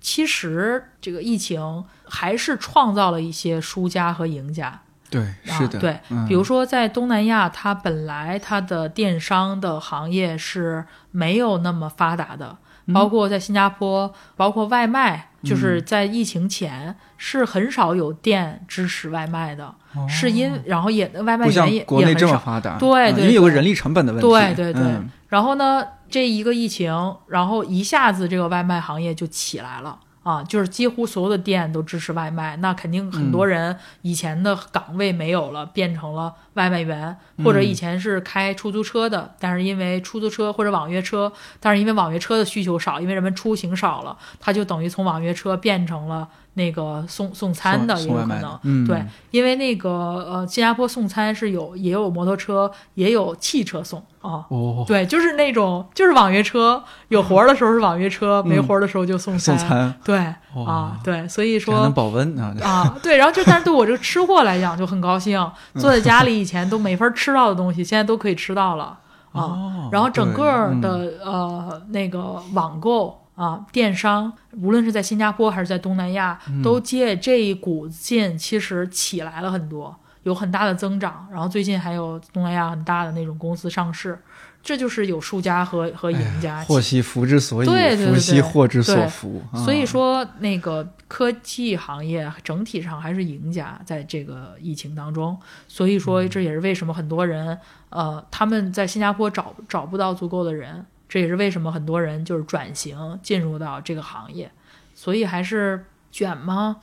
其实这个疫情还是创造了一些输家和赢家。对，是的，啊、对，嗯比如说在东南亚，它本来它的电商的行业是没有那么发达的，嗯包括在新加坡，包括外卖，就是在疫情前是很少有店支持外卖的，是因然后也外卖员也国内这么也很少。发达，对对因为有个人力成本的问题，对对对，嗯然后呢，这一个疫情，然后一下子这个外卖行业就起来了。啊，就是几乎所有的店都支持外卖，那肯定很多人以前的岗位没有了，变成了外卖员，或者以前是开出租车的，但是因为出租车或者网约车，但是因为网约车的需求少，因为人们出行少了，他就等于从网约车变成了那个送送餐的，也有可能对，因为那个呃，新加坡送餐是有也有摩托车，也有汽车送啊。哦，对，就是那种就是网约车，有活儿的时候是网约车，没活儿的时候就送嗯送餐对哇啊，对，所以说能说保温啊，啊，对，然后就但是对我这个吃货来讲就很高兴，嗯坐在家里 以前都没法吃到的东西，现在都可以吃到了啊。哦然后整个对的、呃那个网购啊，电商，无论是在新加坡还是在东南亚，嗯都借这一股劲，其实起来了很多，有很大的增长。然后最近还有东南亚很大的那种公司上市，这就是有输家和和赢家。哎祸兮福之所以，对对对福兮祸之所对伏。所以啊说，那个科技行业整体上还是赢家，在这个疫情当中。所以说，嗯这也是为什么很多人，呃，他们在新加坡找找不到足够的人，这也是为什么很多人就是转型进入到这个行业。所以还是卷吗？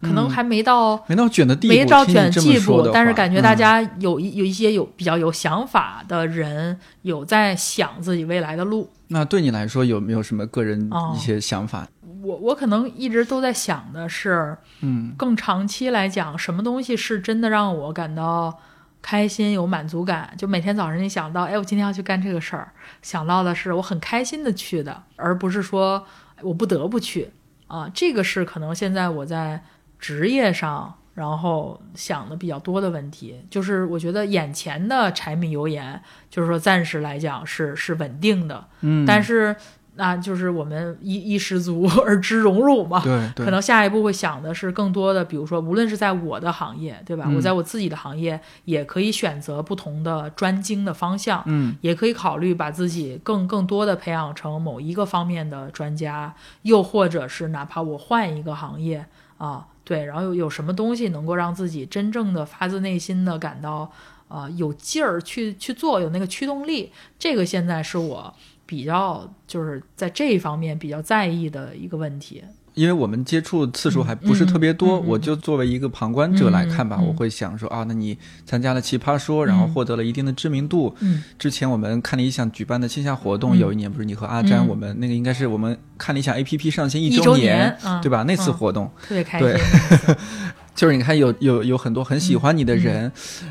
可能还没到。没到卷的地步，没到卷地这么说的，步但是感觉大嗯家有一、有一些有比较有想法的人，有在想自己未来的路。那对你来说有没有什么个人哦一些想法？我我可能一直都在想的是，嗯，更长期来讲，什么东西是真的让我感到开心、有满足感？就每天早上你想到，哎，我今天要去干这个事儿，想到的是我很开心的去的，而不是说哎我不得不去啊。这个是可能现在我在职业上。然后想的比较多的问题，就是我觉得眼前的柴米油盐，就是说暂时来讲是是稳定的，嗯，但是那就是我们衣衣食足 而知荣辱嘛，对。对，可能下一步会想的是更多的，比如说，无论是在我的行业，对吧？嗯我在我自己的行业也可以选择不同的专精的方向，嗯。也可以考虑把自己更更多的培养成某一个方面的专家，又或者是哪怕我换一个行业啊，对，然后有有什么东西能够让自己真正的发自内心的感到呃有劲儿去去做，有那个驱动力，这个现在是我比较就是在这一方面比较在意的一个问题。因为我们接触次数还不是特别多，嗯嗯嗯嗯。我就作为一个旁观者来看吧，我会想说啊，那你参加了奇葩说，然后获得了一定的知名度。嗯。之前我们看理想举办的线下活动，嗯。有一年不是你和阿詹，嗯。我们那个应该是我们看理想 APP 上线一周周年嗯。对吧？那次嗯。活动，特别开心对。就是你看有有有很多很喜欢你的人，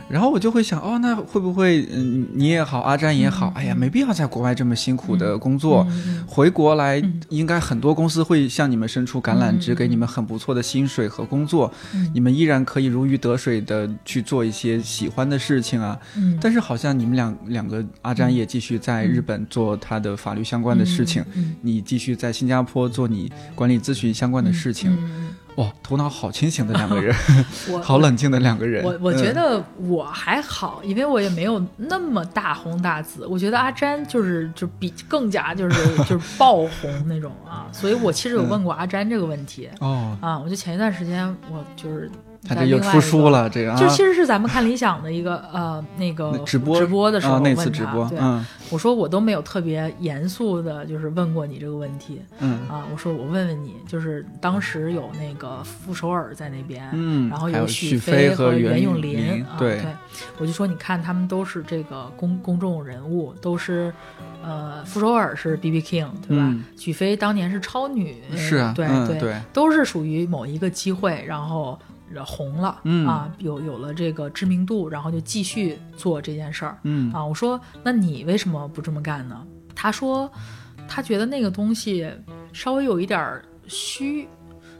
然后我就会想，哦，那会不会嗯你也好，阿詹也好，哎呀，没必要在国外这么辛苦的工作，嗯回国来嗯。应该很多公司会向你们伸出橄榄枝，嗯给你们很不错的薪水和工作，嗯。你们依然可以如鱼得水的去做一些喜欢的事情啊。嗯，但是好像你们两两个阿詹也继续在日本做他的法律相关的事情，嗯你继续在新加坡做你管理咨询相关的事情。嗯哇，头脑好清醒的两个人，好冷静的两个人。我我觉嗯得我还好，因为我也没有那么大红大紫。我觉得阿詹就是就比更加就是就是爆红那种啊，所以我其实有问过阿詹这个问题哦，啊。我就前一段时间我就是他这又。出书了，这个啊，就其实是咱们看理想的一个呃那个直播直播的时候啊，那问他，次直播，对，嗯我说我都没有特别严肃的，就是问过你这个问题嗯啊。我说我问问你，就是当时有那个傅首尔在那边，嗯，然后有许飞和袁咏琳，啊，对，我就说你看他们都是这个公公众人物，都是呃傅首尔是 B B King 对吧？嗯许飞当年是超女，是啊，对、对，嗯对，都是属于某一个机会，然后红了，嗯啊，有有了这个知名度，然后就继续做这件事儿。嗯啊，我说那你为什么不这么干呢？他说他觉得那个东西稍微有一点虚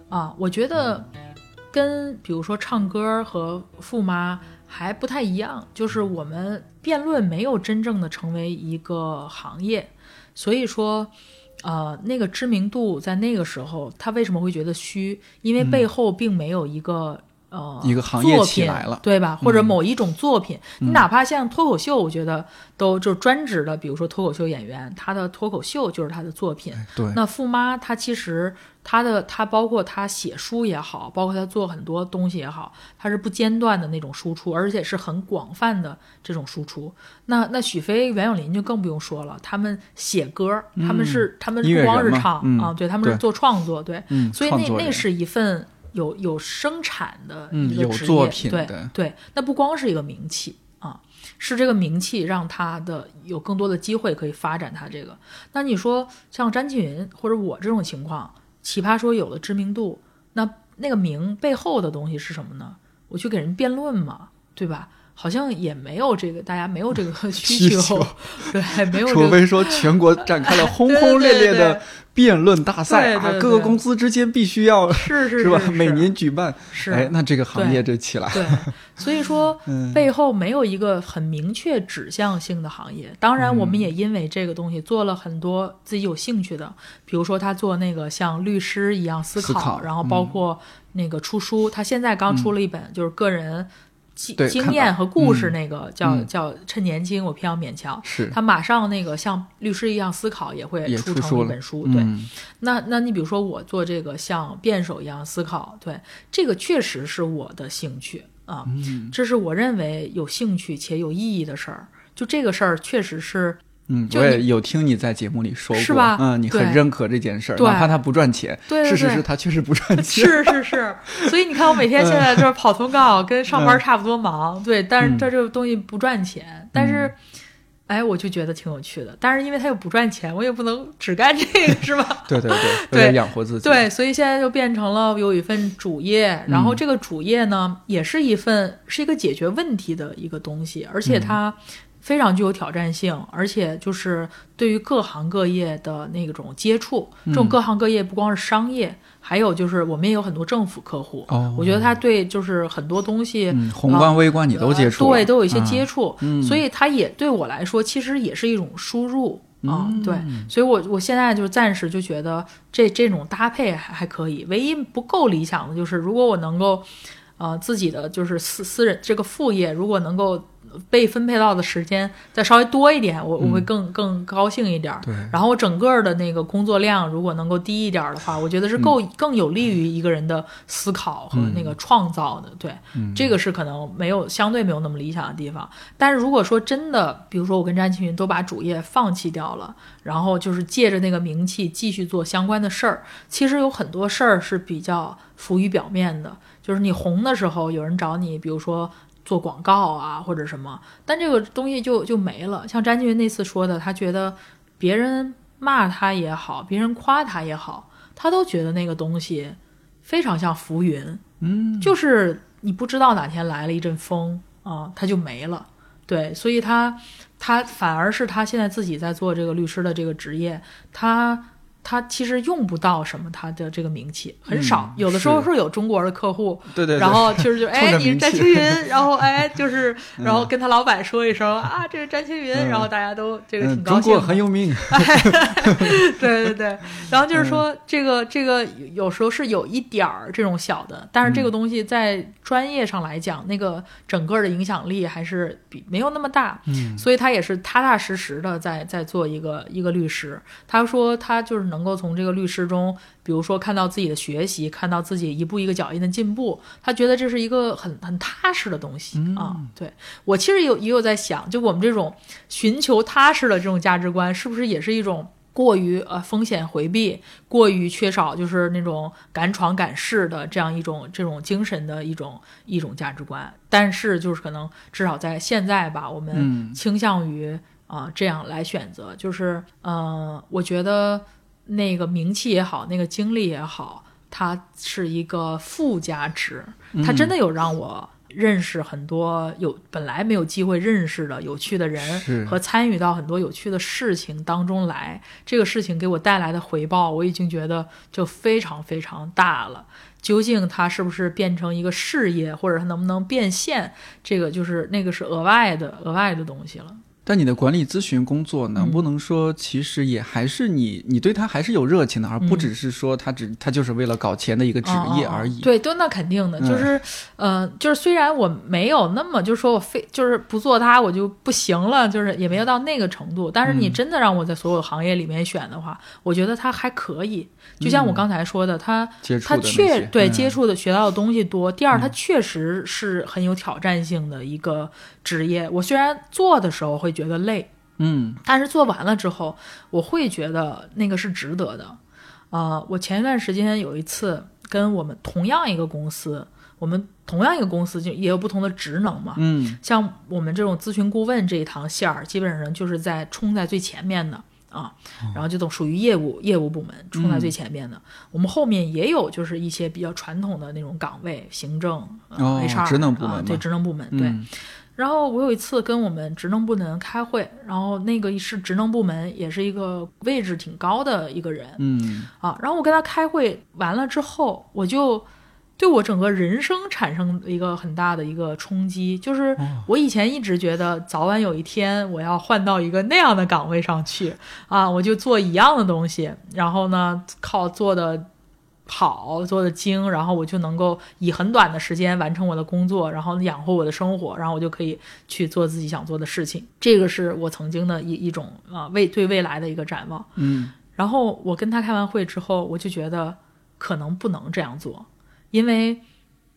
啊，我觉得跟比如说唱歌和富妈还不太一样，就是我们辩论没有真正的成为一个行业，所以说。呃，那个知名度在那个时候，他为什么会觉得虚？因为背后并没有一个、呃一个行业起来了。对吧？或者某一种作品，你哪怕像脱口秀，我觉得都就是专职的，比如说脱口秀演员，他的脱口秀就是他的作品。对，那富妈她其实她的她包括她写书也好，包括她做很多东西也好，她是不间断的那种输出，而且是很广泛的这种输出。那那许飞、袁咏琳就更不用说了，他们写歌，他们是他们不光是唱啊，对他们是做创作，对，嗯，所以那那是一份有有生产的一个职业，作品对的对，那不光是一个名气啊，是这个名气让他的有更多的机会可以发展他这个。那你说像詹庆云或者我这种情况，奇葩说有了知名度，那那个名背后的东西是什么呢？我去给人辩论嘛，对吧？好像也没有这个，大家没有这个 需需求。对，没有这个除非说全国展开了轰轰烈烈的辩论大赛啊，各个公司之间必须要是 是吧？是。每年举办，是。哎，那这个行业就起来了。对，所以说嗯背后没有一个很明确指向性的行业。当然，我们也因为这个东西做了很多自己有兴趣的，比如说他做那个像律师一样思思考然后包括那个出书，他现在刚出了一本就是个人经经验和故事嗯那个叫嗯叫趁年轻我偏要勉强。是他马上那个像律师一样思考也会出成一本书，对，嗯那那你比如说我做这个像辩手一样思考，对，这个确实是我的兴趣啊，嗯这是我认为有兴趣且有意义的事儿。就这个事儿，确实是嗯，就我也有听你在节目里说过，是吧嗯，你很认可这件事儿，对哪怕它不赚钱，对对事实对是它确实不赚 钱。是是是，所以你看我每天现在就是跑通告，跟上班差不多忙，对，但是嗯它这个东西不赚钱，但是。哎，我就觉得挺有趣的，但是因为它又不赚钱，我也不能只干这个，是吧？对对对，对养活自己。对，所以现在就变成了有一份主业，然后这个主业呢，也是一份是一个解决问题的一个东西，而且它非常具有挑战性，而且就是对于各行各业的那种接触，这种各行各业不光是商业，还有就是我们也有很多政府客户，哦。我觉得他对就是很多东西。嗯，宏观微观你都接触，呃对，都有一些嗯接触，所以它也对我来说，其实也是一种输入啊、嗯对，所以我我现在就暂时就觉得这这种搭配还还可以，唯一不够理想的就是如果我能够，呃，自己的就是私私人这个副业，如果能够被分配到的时间再稍微多一点，我我会更、更高兴一点儿。对然后我整个的那个工作量如果能够低一点儿的话，我觉得是够、更有利于一个人的思考和那个创造的。对，这个是可能没有相对没有那么理想的地方。但是如果说真的，比如说我跟詹青云都把主业放弃掉了，然后就是借着那个名气继续做相关的事儿，其实有很多事儿是比较浮于表面的。就是你红的时候，有人找你，比如说做广告啊或者什么，但这个东西就就没了。像詹俊云那次说的，他觉得别人骂他也好，别人夸他也好，他都觉得那个东西非常像浮云，嗯，就是你不知道哪天来了一阵风啊，他就没了。对，所以他他反而是他现在自己在做这个律师的这个职业，他他其实用不到什么他的这个名气很少，嗯有的时候是是有中国的客户，对对对，然后就是就 冲哎，你是詹青云，然后哎就是，然后跟他老板说一声啊，这是詹青云，嗯。然后大家都这个挺嗯，中国高兴的。很有名，对对对，然后就是嗯。说这个这个有时候是有一点儿这种小的，但是这个嗯。东西在专业上来讲，那个整个的影响力还是比没有那么大，嗯。所以他也是踏踏实实的在在做一个一个律师。他说他就是能够从这个律师中，比如说看到自己的学习，看到自己一步一个脚印的进步，他觉得这是一个很很踏实的东西、嗯啊。对我其实有也有在想，就我们这种寻求踏实的这种价值观，是不是也是一种？过于呃风险回避，过于缺少就是那种敢闯敢试的这样一种这种精神的一种一种价值观，但是就是可能至少在现在吧，我们嗯倾向于啊、这样来选择，就是呃，我觉得那个名气也好，那个经历也好，它是一个附加值，它真的有让我认识很多有本来没有机会认识的有趣的人和参与到很多有趣的事情当中来，这个事情给我带来的回报，我已经觉得就非常非常大了。究竟它是不是变成一个事业，或者它能不能变现，这个就是那个是额外的额外的东西了。但你的管理咨询工作能嗯不能说，其实也还是你，你对他还是有热情的，而不只是说他只他就是为了搞钱的一个职业而已。嗯嗯嗯对，都那肯定的，嗯就是，呃，就是虽然我没有那么，就是说我非就是不做它我就不行了，就是也没有到那个程度。但是你嗯真的让我在所有行业里面选的话，我觉得它还可以。就像我刚才说的，他接触它的对嗯接触的学到的东西多。第二，它确实是很有挑战性的一个职业。我虽然做的时候会觉得累，嗯但是做完了之后，我会觉得那个是值得的。呃，我前一段时间有一次跟我们同样一个公司，我们同样一个公司就也有不同的职能嘛。嗯像我们这种咨询顾问这一堂线儿，基本上就是在冲在最前面的啊，然后这种属于业务业务部门冲在最前面的。我们后面也有就是一些比较传统的那种岗位，行政、呃哦 HR 职能部门啊，对职能部门对。嗯然后我有一次跟我们职能部的人开会，然后那个是职能部门，也是一个位置挺高的一个人嗯啊。然后我跟他开会完了之后，我就对我整个人生产生一个很大的一个冲击，就是我以前一直觉得早晚有一天我要换到一个那样的岗位上去啊，我就做一样的东西，然后呢靠做的。好做的精，然后我就能够以很短的时间完成我的工作，然后养活我的生活，然后我就可以去做自己想做的事情。这个是我曾经的一一种啊未对未来的一个展望。嗯然后我跟他开完会之后，我就觉得可能不能这样做，因为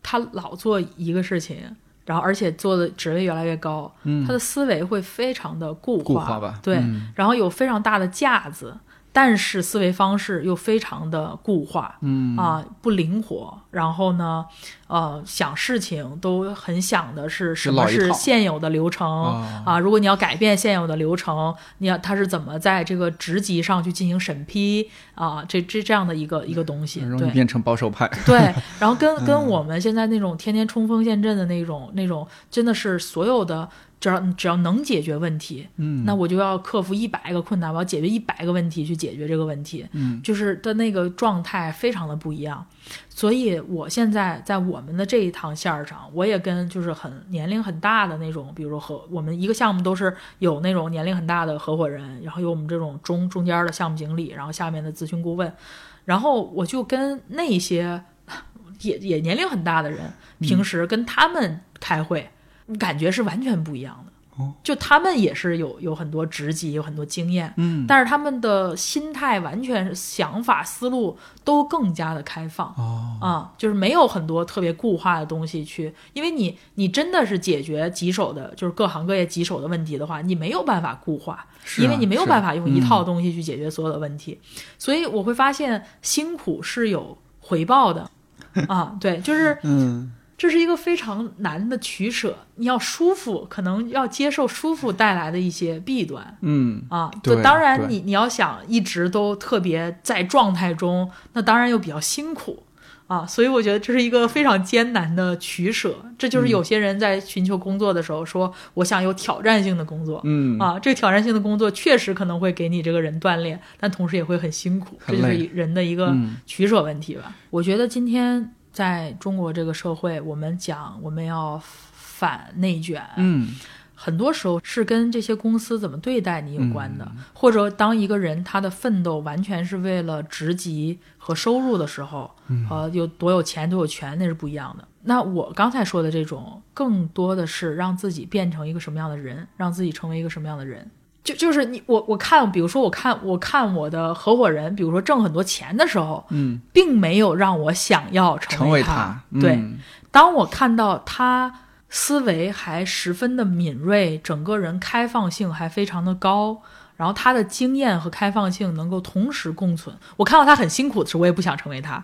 他老做一个事情，然后而且做的职位越来越高，嗯他的思维会非常的固化，固化吧对，嗯然后有非常大的架子。但是思维方式又非常的固化，嗯啊，不灵活。然后呢，呃，想事情都很想的是什么是现有的流程啊啊？如果你要改变现有的流程，你要他是怎么在这个职级上去进行审批啊？这这这样的一个一个东西，容易变成保守派。对。然后跟嗯跟我们现在那种天天冲锋陷阵的那种那种，真的是所有的只要只要能解决问题，嗯。那我就要克服一百个困难，我要解决一百个问题去解决这个问题，嗯。就是的那个状态非常的不一样。所以我现在在我们的这一趟线儿上，我也跟就是很年龄很大的那种，比如说合我们一个项目都是有那种年龄很大的合伙人，然后有我们这种中中间的项目经理，然后下面的咨询顾问，然后我就跟那些也也年龄很大的人，平时跟他们开会，感觉是完全不一样的。哦。就他们也是有有很多职级，有很多经验，嗯。但是他们的心态、完全想法、思路都更加的开放。哦。啊，就是没有很多特别固化的东西去，因为你你真的是解决棘手的，就是各行各业棘手的问题的话，你没有办法固化，啊因为你没有办法用一套嗯东西去解决所有的问题，所以我会发现辛苦是有回报的，啊，对，就是嗯这是一个非常难的取舍，你要舒服，可能要接受舒服带来的一些弊端。嗯啊，对就当然你你要想一直都特别在状态中，那当然又比较辛苦啊，所以我觉得这是一个非常艰难的取舍。这嗯就是有些人在寻求工作的时候说，我想有挑战性的工作。嗯啊，这个挑战性的工作确实可能会给你这个人锻炼，但同时也会很辛苦，这就是人的一个嗯取舍问题吧。我觉得今天在中国这个社会，我们讲我们要反内卷，嗯很多时候是跟这些公司怎么对待你有关的，嗯或者当一个人他的奋斗完全是为了职级和收入的时候，嗯呃，有多有钱多有权那是不一样的。那我刚才说的这种，更多的是让自己变成一个什么样的人，让自己成为一个什么样的人。就就是你我我看，比如说我看我看我的合伙人，比如说挣很多钱的时候，嗯，并没有让我想要成为他，对，嗯当我看到他思维还十分的敏锐，整个人开放性还非常的高，然后他的经验和开放性能够同时共存。我看到他很辛苦的时候，我也不想成为他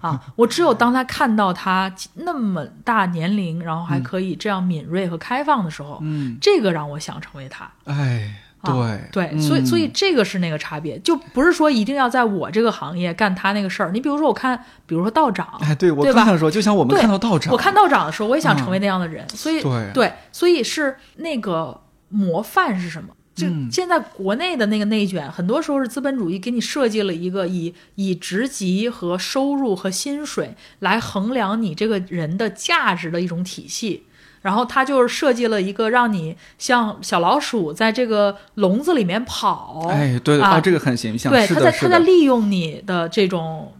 啊。我只有当他看到他那么大年龄，然后还可以这样敏锐和开放的时候，嗯，这个让我想成为他。哎，啊、对对，所以嗯所以这个是那个差别，就不是说一定要在我这个行业干他那个事儿。你比如说，我看，比如说道长，哎，对我刚想说，就像我们看到道长，我看道长的时候，我也想成为那样的人，所以对所以是那个模范是什么？就嗯现在国内的那个内卷，很多时候是资本主义给你设计了一个以以职级和收入和薪水来衡量你这个人的价值的一种体系。然后他就是设计了一个让你像小老鼠在这个笼子里面跑，哎，对对啊哦，这个很形象，对，是他在他在利用你的这种，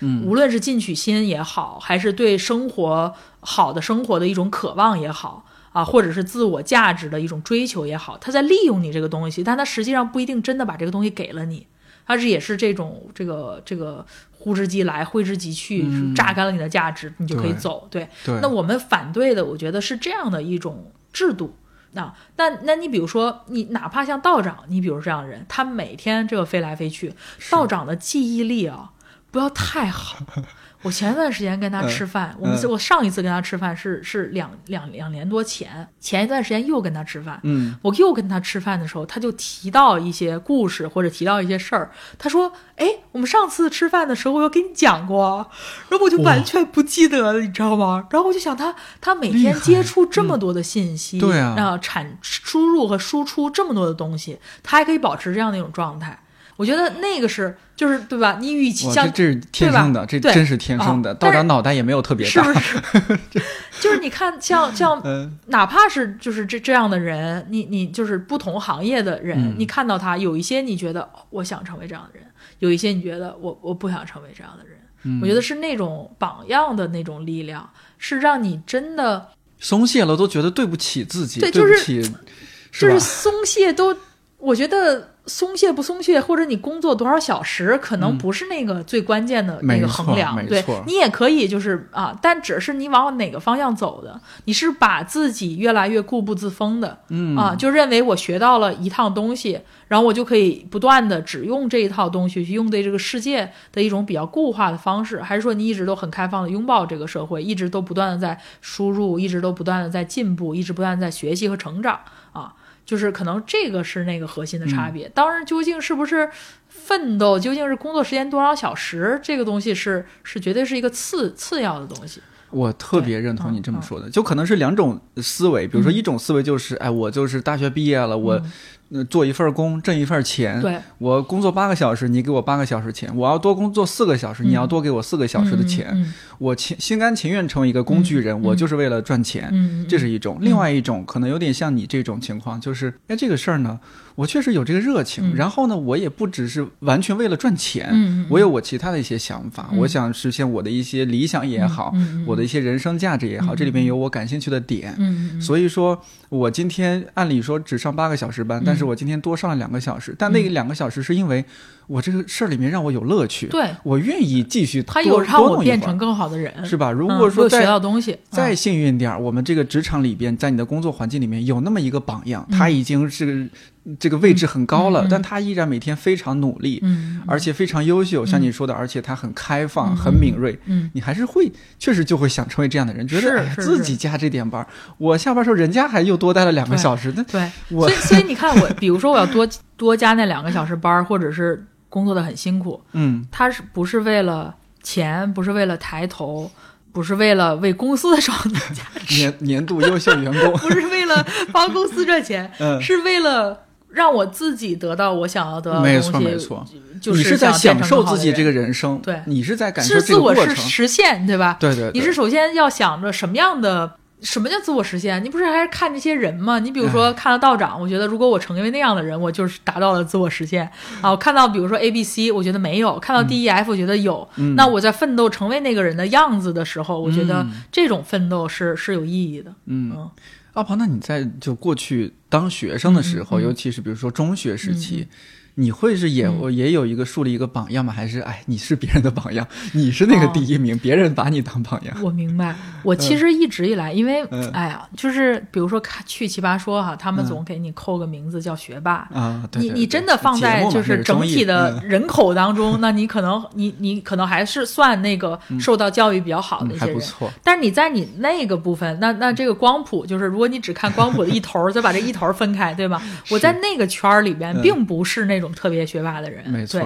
嗯。无论是进取心也好，还是对生活好的生活的一种渴望也好，啊，或者是自我价值的一种追求也好，他在利用你这个东西，但他实际上不一定真的把这个东西给了你，他是也是这种这个这个呼之即来挥之即去，嗯榨干了你的价值，你就可以走。对，对，那我们反对的，我觉得是这样的一种制度。那那那你比如说，你哪怕像道长，你比如这样的人，他每天这个飞来飞去，道长的记忆力啊，不要太好。我前一段时间跟他吃饭，我们嗯我上一次跟他吃饭是是两两两年多前，前一段时间又跟他吃饭，嗯，我又跟他吃饭的时候，他就提到一些故事或者提到一些事儿。他说：“哎，我们上次吃饭的时候我有给你讲过。”然后我就完全不记得了，你知道吗？然后我就想他，他每天接触这么多的信息，对啊然后产输入和输出这么多的东西，他还可以保持这样的一种状态。我觉得那个是，就是对吧？你与其，像这这是天生的，这真是天生的。啊但是道长脑袋也没有特别大，是不是？就是你看，像像嗯，哪怕是就是这这样的人，你你就是不同行业的人，嗯你看到他有一些你觉得哦我想成为这样的人，有一些你觉得我我不想成为这样的人。嗯我觉得是那种榜样的那种力量，是让你真的松懈了都觉得对不起自己，对就是对不起，就是？松懈都，我觉得松懈不松懈，或者你工作多少小时，可能不是那个最关键的那个衡量。对没错你也可以就是啊，但只是你往哪个方向走的，你是把自己越来越固步自封的，嗯啊，就认为我学到了一趟东西，然后我就可以不断的只用这一套东西去用对这个世界的一种比较固化的方式，还是说你一直都很开放的拥抱这个社会，一直都不断的在输入，一直都不断的在进步，一直不断的在学习和成长啊？就是可能这个是那个核心的差别。当然，究竟是不是奋斗，究竟是工作时间多少小时，这个东西是是绝对是一个次次要的东西。我特别认同你这么说的，就可能是两种思维。比如说，一种思维就是，哎，我就是大学毕业了，我呃做一份工，挣一份钱，对，我工作八个小时，你给我八个小时钱，我要多工作四个小时，你要多给我四个小时的钱，嗯。我情心甘情愿成为一个工具人，我就是为了赚钱。这是一种，另外一种可能有点像你这种情况，就是哎，这个事儿呢，我确实有这个热情，嗯。然后呢，我也不只是完全为了赚钱，我有我其他的一些想法，嗯。我想实现我的一些理想也好，我的一些人生价值也好，嗯这里面有我感兴趣的点。所以说，我今天按理说只上八个小时班，但是我今天多上了两个小时。但那两个小时是因为我这个事儿里面让我有乐趣，对，我愿意继续多他有让我变成更好的人，是吧？如嗯果说学到东西，再嗯幸运点儿，我们这个职场里边，在你的工作环境里面有那么一个榜样，他已经是这个位置很高了，但他依然每天非常努力，嗯而且非常优秀，像你说的，而且他很开放、很敏锐。嗯你还是会，确实就会想成为这样的人，觉是得自己加这点班儿，我下班时候人家还又多待了两个小时，那对，我所以所以你看我，比如说我要多 多加那两个小时班儿，或者是工作的很辛苦，嗯，他是不是为了钱，不是为了抬头，不是为了为公司的创造价值，年年度优秀员工，不是为了帮公司赚钱，嗯。是为了让我自己得到我想要得到的没东西。错没错，就是你是在享受自己这个人生，对。你是在感受自我实个过程，实现，对吧？对对，对。你是首先要想着什么样的。什么叫自我实现？你不是还是看这些人吗？你比如说看到道长，我觉得如果我成为那样的人，我就是达到了自我实现啊。我看到比如说 A、B、C，我觉得没有；看到 D、E、F，我觉得有。嗯那我在奋斗成为那个人的样子的时候，我觉得嗯这种奋斗是是有意义的。嗯嗯，阿庞，那你在就过去当学生的时候，嗯嗯尤其是比如说中学时期，你会是也、我也有一个树立一个榜样吗？还是哎，你是别人的榜样，你是那个第一名，别人把你当榜样？我明白，我其实一直以来，因为、嗯。哎呀，就是比如说看去奇葩说哈，他们总给你扣个名字叫学霸。啊，对你对对你真的放在就是整体的嗯。人口当中，那你可能你你可能还是算那个受到教育比较好的嗯一些人，还不错，但是你在你那个部分，那那这个光谱就是，如果你只看光谱的一头儿，再把这一头儿分开，对吧？我在那个圈儿里边，嗯。并不是那种特别学霸的人，没错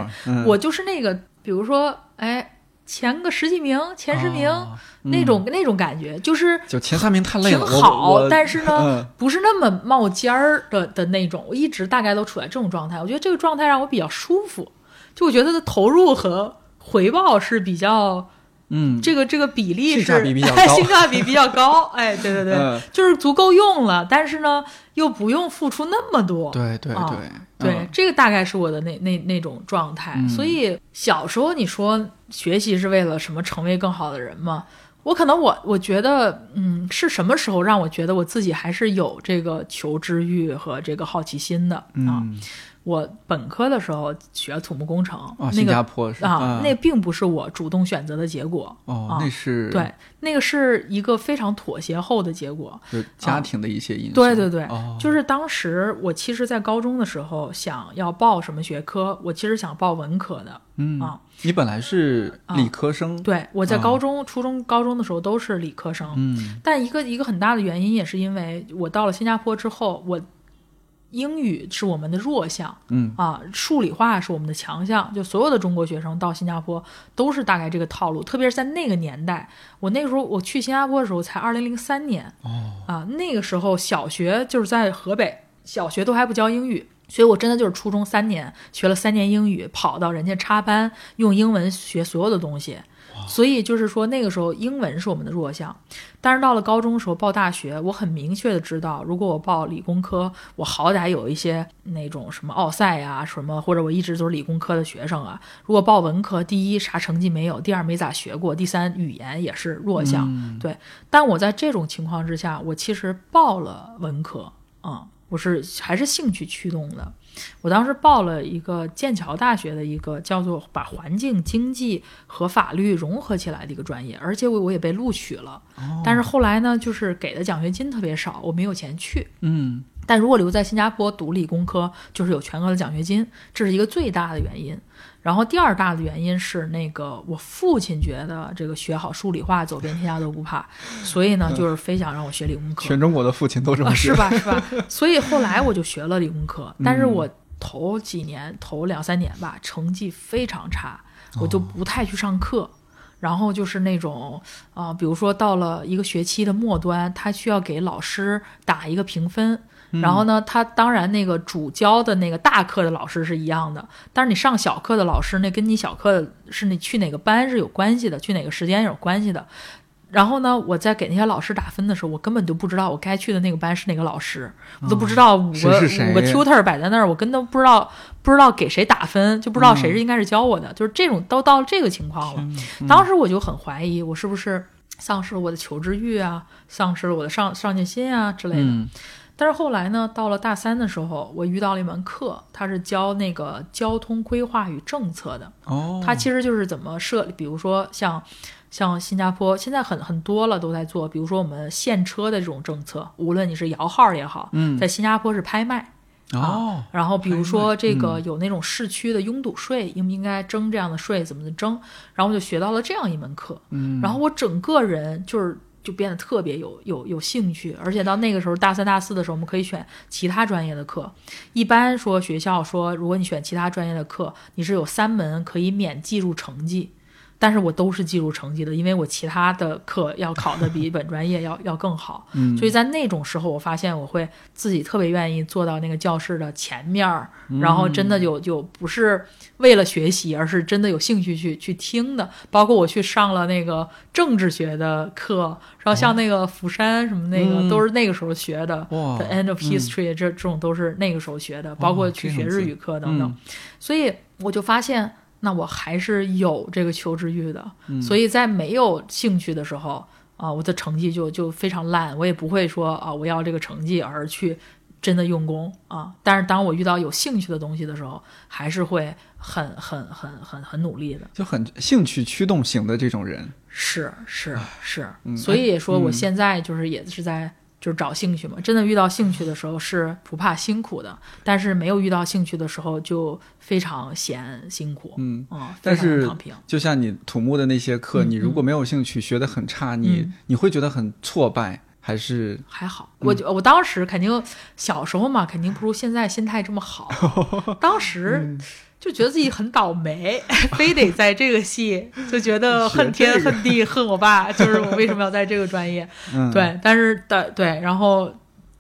我就是那个，比如说，哎，前个十几名、前十名、哦那种、那种感觉，就是就前三名太累挺了，挺好，但是呢，嗯不是那么冒尖儿的的那种。我一直大概都处在这种状态，我觉得这个状态让我比较舒服，就我觉得的投入和回报是比较。嗯，这个这个比例是性价比比较高 性价比比较高，哎，对对对，嗯 就是足够用了，但是呢，又不用付出那么多。啊对对对对，嗯这个大概是我的那那那种状态。嗯所以小时候你说学习是为了什么？成为更好的人吗？我可能我我觉得，嗯，是什么时候让我觉得我自己还是有这个求知欲和这个好奇心的啊？嗯我本科的时候学土木工程，哦，那新加个坡是啊，那并不是我主动选择的结果。哦，啊那是对，那个是一个非常妥协后的结果。就是家庭的一些因素，对对对，哦，就是当时我其实，在高中的时候想要报什么学科，我其实想报文科的。嗯啊，你本来是理科生，对，我在哦高中、初中、高中的时候都是理科生，嗯但一个一个很大的原因也是因为我到了新加坡之后，我英语是我们的弱项嗯啊，数理化是我们的强项。就所有的中国学生到新加坡都是大概这个套路，特别是在那个年代，我那个时候我去新加坡的时候才二零零三年，哦，啊，那个时候小学就是在河北，小学都还不教英语，所以我真的就是初中三年学了三年英语，跑到人家插班用英文学所有的东西。所以就是说，那个时候英文是我们的弱项，但是到了高中的时候报大学，我很明确的知道，如果我报理工科，我好歹有一些那种什么奥赛啊什么，或者我一直都是理工科的学生啊。如果报文科，第一啥成绩没有，第二没咋学过，第三语言也是弱项。对，但我在这种情况之下，我其实报了文科，啊、我是还是兴趣驱动的。我当时报了一个剑桥大学的一个叫做把环境、经济和法律融合起来的一个专业，而且我我也被录取了。但是后来呢，就是给的奖学金特别少，我没有钱去。嗯但如果留在新加坡读理工科，就是有全额的奖学金，这是一个最大的原因。然后第二大的原因是那个我父亲觉得这个学好数理化，走遍天下都不怕，所以呢，就是非想让我学理工科。全中国的父亲都这么啊，是吧？是吧？所以后来我就学了理工科，但是我头几年、头两三年吧，成绩非常差，我就不太去上课。然后就是那种，啊、比如说到了一个学期的末端，他需要给老师打一个评分，然后呢，他当然那个主教的那个大课的老师是一样的，但是你上小课的老师，那跟你小课是你去哪个班是有关系的，去哪个时间有关系的。然后呢，我在给那些老师打分的时候，我根本就不知道我该去的那个班是哪个老师，我都不知道五个、五个 tutor 摆在那儿，我根本都不知道不知道给谁打分，就不知道谁是应该是教我的，就是这种都到这个情况了。当时我就很怀疑，我是不是丧失了我的求知欲啊，丧失了我的上上进心啊之类的。嗯但是后来呢，到了大三的时候，我遇到了一门课，它是教那个交通规划与政策的。哦，它其实就是怎么设，比如说像像新加坡现在很很多了都在做，比如说我们限车的这种政策，无论你是摇号也好，嗯在新加坡是拍卖。哦然后比如说这嗯个有那种市区的拥堵税，应不应该征这样的税，怎么的征？然后我就学到了这样一门课，嗯然后我整个人就是就变得特别有有有兴趣，而且到那个时候大三大四的时候，我们可以选其他专业的课。一般说学校说，如果你选其他专业的课，你是有三门可以免计入成绩。但是我都是计入成绩的，因为我其他的课要考的比 本专业要要更好，嗯所以在那种时候，我发现我会自己特别愿意坐到那个教室的前面儿，然后真的有就不是为了学习，而是真的有兴趣去去听的。包括我去上了那个政治学的课，然后像那个釜山什么那个、嗯都是那个时候学的。哇 The End of History、这这种都是那个时候学的，包括去学日语课等等。嗯所以我就发现，那我还是有这个求知欲的。嗯所以在没有兴趣的时候，啊、我的成绩就就非常烂，我也不会说啊、我要这个成绩而去真的用功啊。但是当我遇到有兴趣的东西的时候，还是会很很很很很努力的。就很兴趣驱动型的这种人。是是是，嗯所以也说我嗯现在就是也是在就是找兴趣嘛。真的遇到兴趣的时候是不怕辛苦的，但是没有遇到兴趣的时候就非常嫌辛苦。嗯，嗯，但是。就像你土木的那些课，嗯你如果没有兴趣，学的很差，你嗯你会觉得很挫败，还是还好，嗯我就我当时肯定小时候嘛，肯定不如现在心态这么好。当时嗯就觉得自己很倒霉，非得在这个系，就觉得恨天恨地恨我爸，就是我为什么要在这个专业？嗯，对，但是的对，然后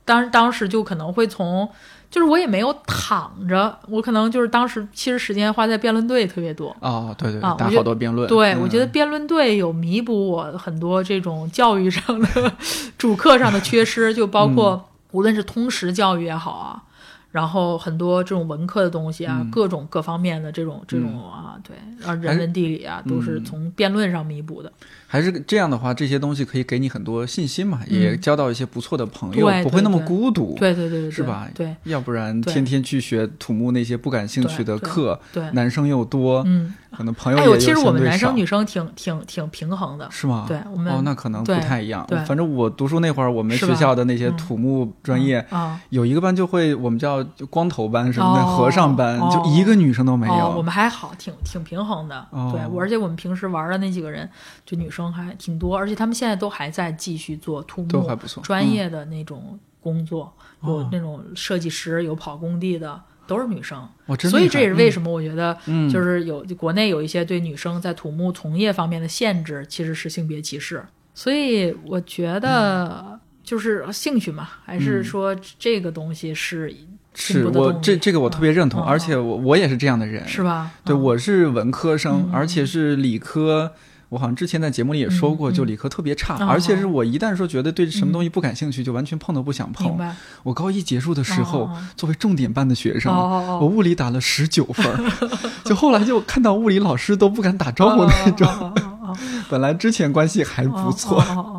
当当时就可能会从，就是我也没有躺着，我可能就是当时其实时间花在辩论队特别多。哦，对对，打啊打好多辩论，对，嗯。我觉得辩论队有弥补我很多这种教育上的 主课上的缺失，就包嗯。括无论是通识教育也好啊，然后很多这种文科的东西啊，嗯。各种各方面的这种这种啊，对，啊人文地理啊，都是嗯。从辩论上弥补的。还是这样的话，这些东西可以给你很多信心嘛，也交到一些不错的朋友，不会那么孤独，对对对对，对。是吧？对。要不然天天去学土木那些不感兴趣的对对课，对，男生又多，嗯，可能朋友也有其实我们男生女生挺挺挺平衡的。是吗？对我们哦，那可能不太一样。对。反正我读书那会儿，我们学校的那些嗯土木专业，啊，有一个班就会我们叫光头班什么的，哦和尚班，哦。就一个女生都没有。哦，我们还好，挺挺平衡的。哦。对，我而且我们平时玩的那几个人，就女生还挺多，而且他们现在都还在继续做土木都还不错专业的那种工作，有那种设计师，有跑工地的，都是女生。哇，真所以这也是为什么我觉得，嗯就是有国内有一些对女生在土木从业方面的限制，其实是性别歧视。所以我觉得就是兴趣嘛，还是说这个东西是进是我这这个我特别认同，嗯而且我我也是这样的人。是吧？对，嗯我是文科生，嗯而且是理科。我好像之前在节目里也说过，就理科特别差，哦而且是我一旦说觉得对什么东西不感兴趣，就完全碰都不想碰。我高一结束的时候，作为重点班的学生，我物理打了十九分儿，就后来就看到物理老师都不敢打招呼那种。本来之前关系还不错，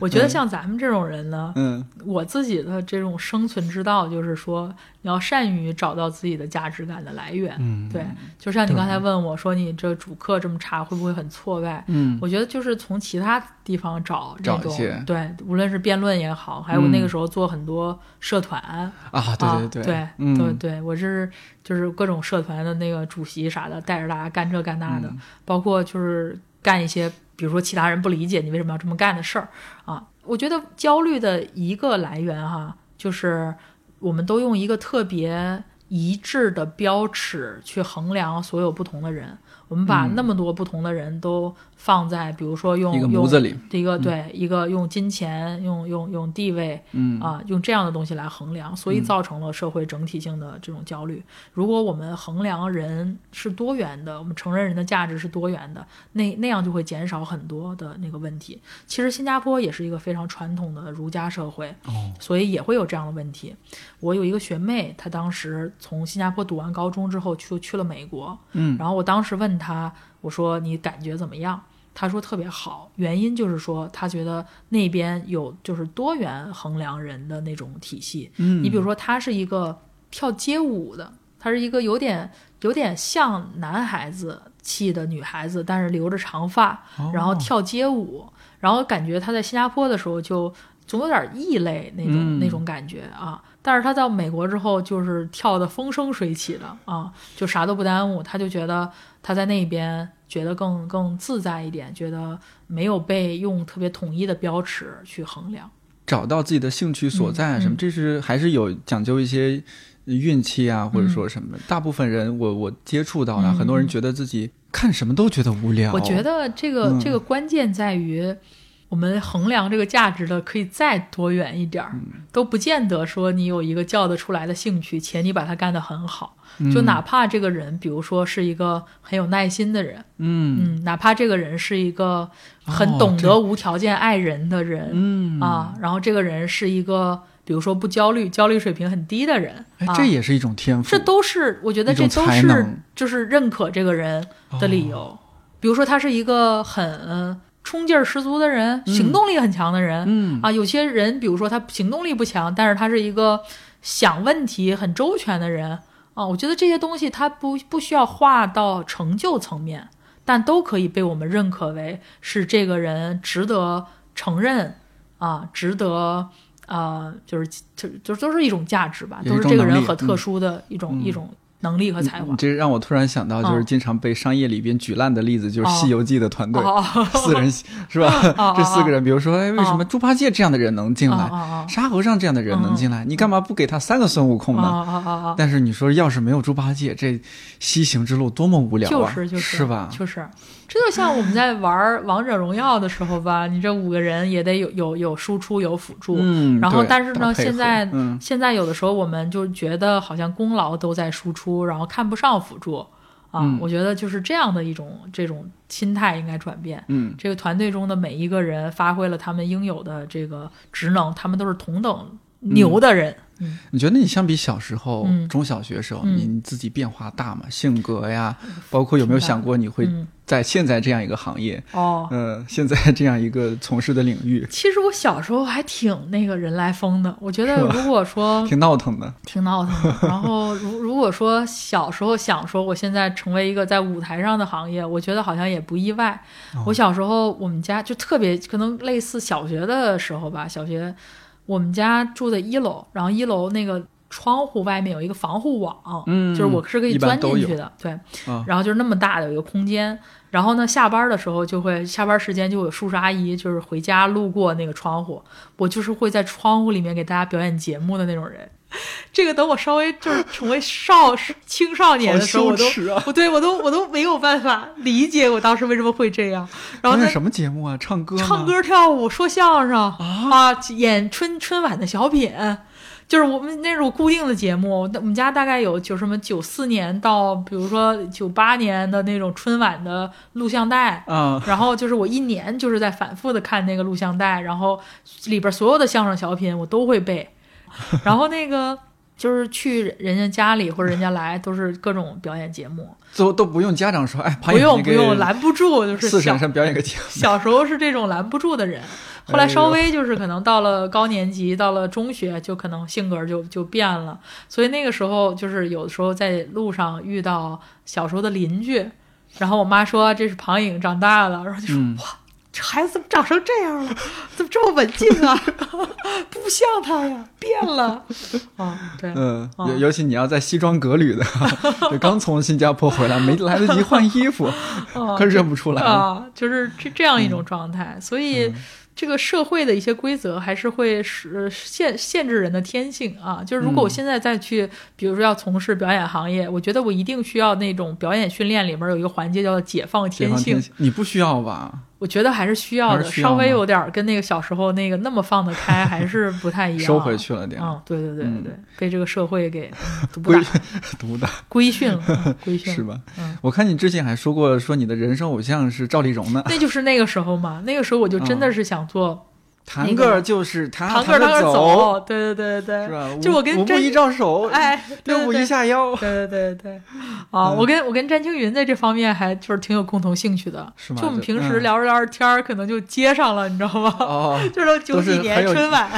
我觉得像咱们这种人呢，嗯我自己的这种生存之道就是说，你要善于找到自己的价值感的来源。嗯，对，就像你刚才问我说，你这主课这么差，会不会很挫败？嗯我觉得就是从其他地方找这种找一些对，无论是辩论也好，还有嗯那个时候做很多社团。啊，对对对对嗯对对，我是就是各种社团的那个主席啥的，带着大家干这干那的，嗯包括就是干一些，比如说其他人不理解你为什么要这么干的事儿啊。我觉得焦虑的一个来源哈，就是我们都用一个特别一致的标尺去衡量所有不同的人，我们把嗯那么多不同的人都放在，比如说用一个用模子里，一个对一个用金钱、用用用地位，嗯啊，用这样的东西来衡量，所以造成了社会整体性的这种焦虑。如果我们衡量人是多元的，我们承认人的价值是多元的，那那样就会减少很多的那个问题。其实新加坡也是一个非常传统的儒家社会，哦所以也会有这样的问题。我有一个学妹，她当时从新加坡读完高中之后就去了美国，嗯然后我当时问她，我说你感觉怎么样？她说特别好，原因就是说他觉得那边有就是多元衡量人的那种体系。嗯，你比如说，他是一个跳街舞的，他是一个有点有点像男孩子气的女孩子，但是留着长发，哦然后跳街舞，然后感觉他在新加坡的时候就总有点异类那种、嗯那种感觉啊。但是他到美国之后，就是跳的风生水起的啊，就啥都不耽误。他就觉得他在那边觉得更更自在一点，觉得没有被用特别统一的标尺去衡量。找到自己的兴趣所在啊什么，嗯嗯这是还是有讲究一些运气啊，或者说什么。大部分人我我接触到的，嗯很多人觉得自己看什么都觉得无聊。我觉得这个、嗯这个关键在于，我们衡量这个价值的可以再多远一点儿，嗯。都不见得说你有一个叫得出来的兴趣，且你把它干得很好。嗯。就哪怕这个人，比如说是一个很有耐心的人，嗯。嗯，哪怕这个人是一个很哦懂得无条件爱人的人、嗯。啊，然后这个人是一个比如说不焦虑、焦虑水平很低的人，这也是一种天赋。这都是我觉得这都是就是认可这个人的理由。比如说他是一个很呃冲劲儿十足的人，行动力很强的人、嗯。啊。有些人比如说他行动力不强，但是他是一个想问题很周全的人。啊，我觉得这些东西他不不需要划到成就层面，但都可以被我们认可为是这个人值得承认啊，值得呃，就是就就都是一种价值吧，都是这个人很特嗯。殊的一种、嗯。一种能力和才华。你。这让我突然想到，就是嗯。经常被商业里边举烂的例子，就是《西游记》的团队，哦。四人是吧？哦这四个人，比如说，哎，为什么猪八戒这样的人能进来，沙和尚这样的人能进来，你干嘛不给他三个孙悟空啊呢？但是你说，要是没有猪八戒，这西行之路多么无聊啊！就是就是。是吧？就是，这就像我们在玩王者荣耀的时候吧，你这五个人也得有有有输出有辅助，嗯，然后但是呢，现在、嗯现在有的时候我们就觉得好像功劳都在输出，然后看不上辅助啊。嗯我觉得就是这样的一种这种心态应该转变。嗯这个团队中的每一个人发挥了他们应有的这个职能，他们都是同等牛的人。嗯，你觉得你相比小时候、嗯中小学时候，嗯你你自己变化大吗？性格呀，包括有没有想过你会嗯在现在这样一个行业，哦，呃，现在这样一个从事的领域，其实我小时候还挺那个人来疯的。我觉得如果说 挺闹腾的。挺闹腾的。然后如如果说小时候想说我现在成为一个在舞台上的行业，我觉得好像也不意外。哦我小时候我们家就特别可能类似小学的时候吧，小学我们家住在一楼，然后一楼那个。窗户外面有一个防护网，嗯就是我是可以钻进去的，对，啊然后就是那么大的有一个空间，然后呢，下班的时候就会下班时间就有叔叔阿姨就是回家路过那个窗户，我就是会在窗户里面给大家表演节目的那种人。这个等我稍微就是成为少青少年的时候，好我都羞耻啊我对我都我都没有办法理解我当时为什么会这样。然后那，什么节目啊？唱歌？唱歌、跳舞、说相声啊，演春春晚的小品，就是我们那种固定的节目。我们家大概有就什么九四年到比如说九八年的那种春晚的录像带。嗯，然后就是我一年就是在反复的看那个录像带，然后里边所有的相声小品我都会背，然后那个就是去人家家里或者人家来都是各种表演节目，都都不用家长说，哎，不用不用拦不住，就是小四婶婶表演个节目，小时候是这种拦不住的人，后来稍微就是可能到了高年级，到了中学，就可能性格就就变了。所以那个时候就是有的时候在路上遇到小时候的邻居，然后我妈说这是庞颖长大了，然后就说、嗯哇。这孩子怎么长成这样了？怎么这么文静啊？不像他呀，变了。啊，对，嗯，啊尤尤其你要在西装革履的，就刚从新加坡回来，没来得及换衣服，啊可认不出来。啊，就是这这样一种状态，所以。这个社会的一些规则还是会是限限制人的天性啊。就是如果我嗯现在再去，比如说要从事表演行业，我觉得我一定需要那种表演训练里面有一个环节叫解放天，性，你不需要吧？我觉得还是需要的，稍微有点儿跟那个小时候那个那么放得开，还是不太一样。收回去了点，嗯，对对对对被这个社会给规打、毒打规训了，嗯规训。了是吧？嗯。我看你之前还说过，说你的人生偶像是赵丽蓉呢。那就是那个时候嘛，那个时候我就真的是想做弹个就是弹弹个走，走，对对对对是吧？就我跟甄五五步一招手，哎，对六步一。对下腰，对对对对，啊，嗯我跟我跟詹青云在这方面还就是挺有共同兴趣的，是吗就我们平时嗯聊着聊着天儿，可能就接上了，你知道吗？哦，就是都九几年春晚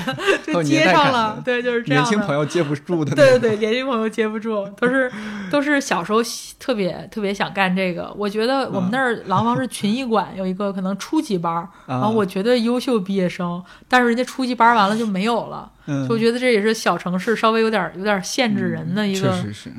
就接上了，对，就是这样年轻。朋友接不住的。对对对，年轻朋友接不住，都是都是小时候特别特别想干这个。我觉得我们那儿廊坊是群艺馆有一个可能初级班，然后啊我觉得优秀毕业生，但是人家初级班儿完了就没有了，嗯所以我觉得这也是小城市稍微有点有点限制人的一个。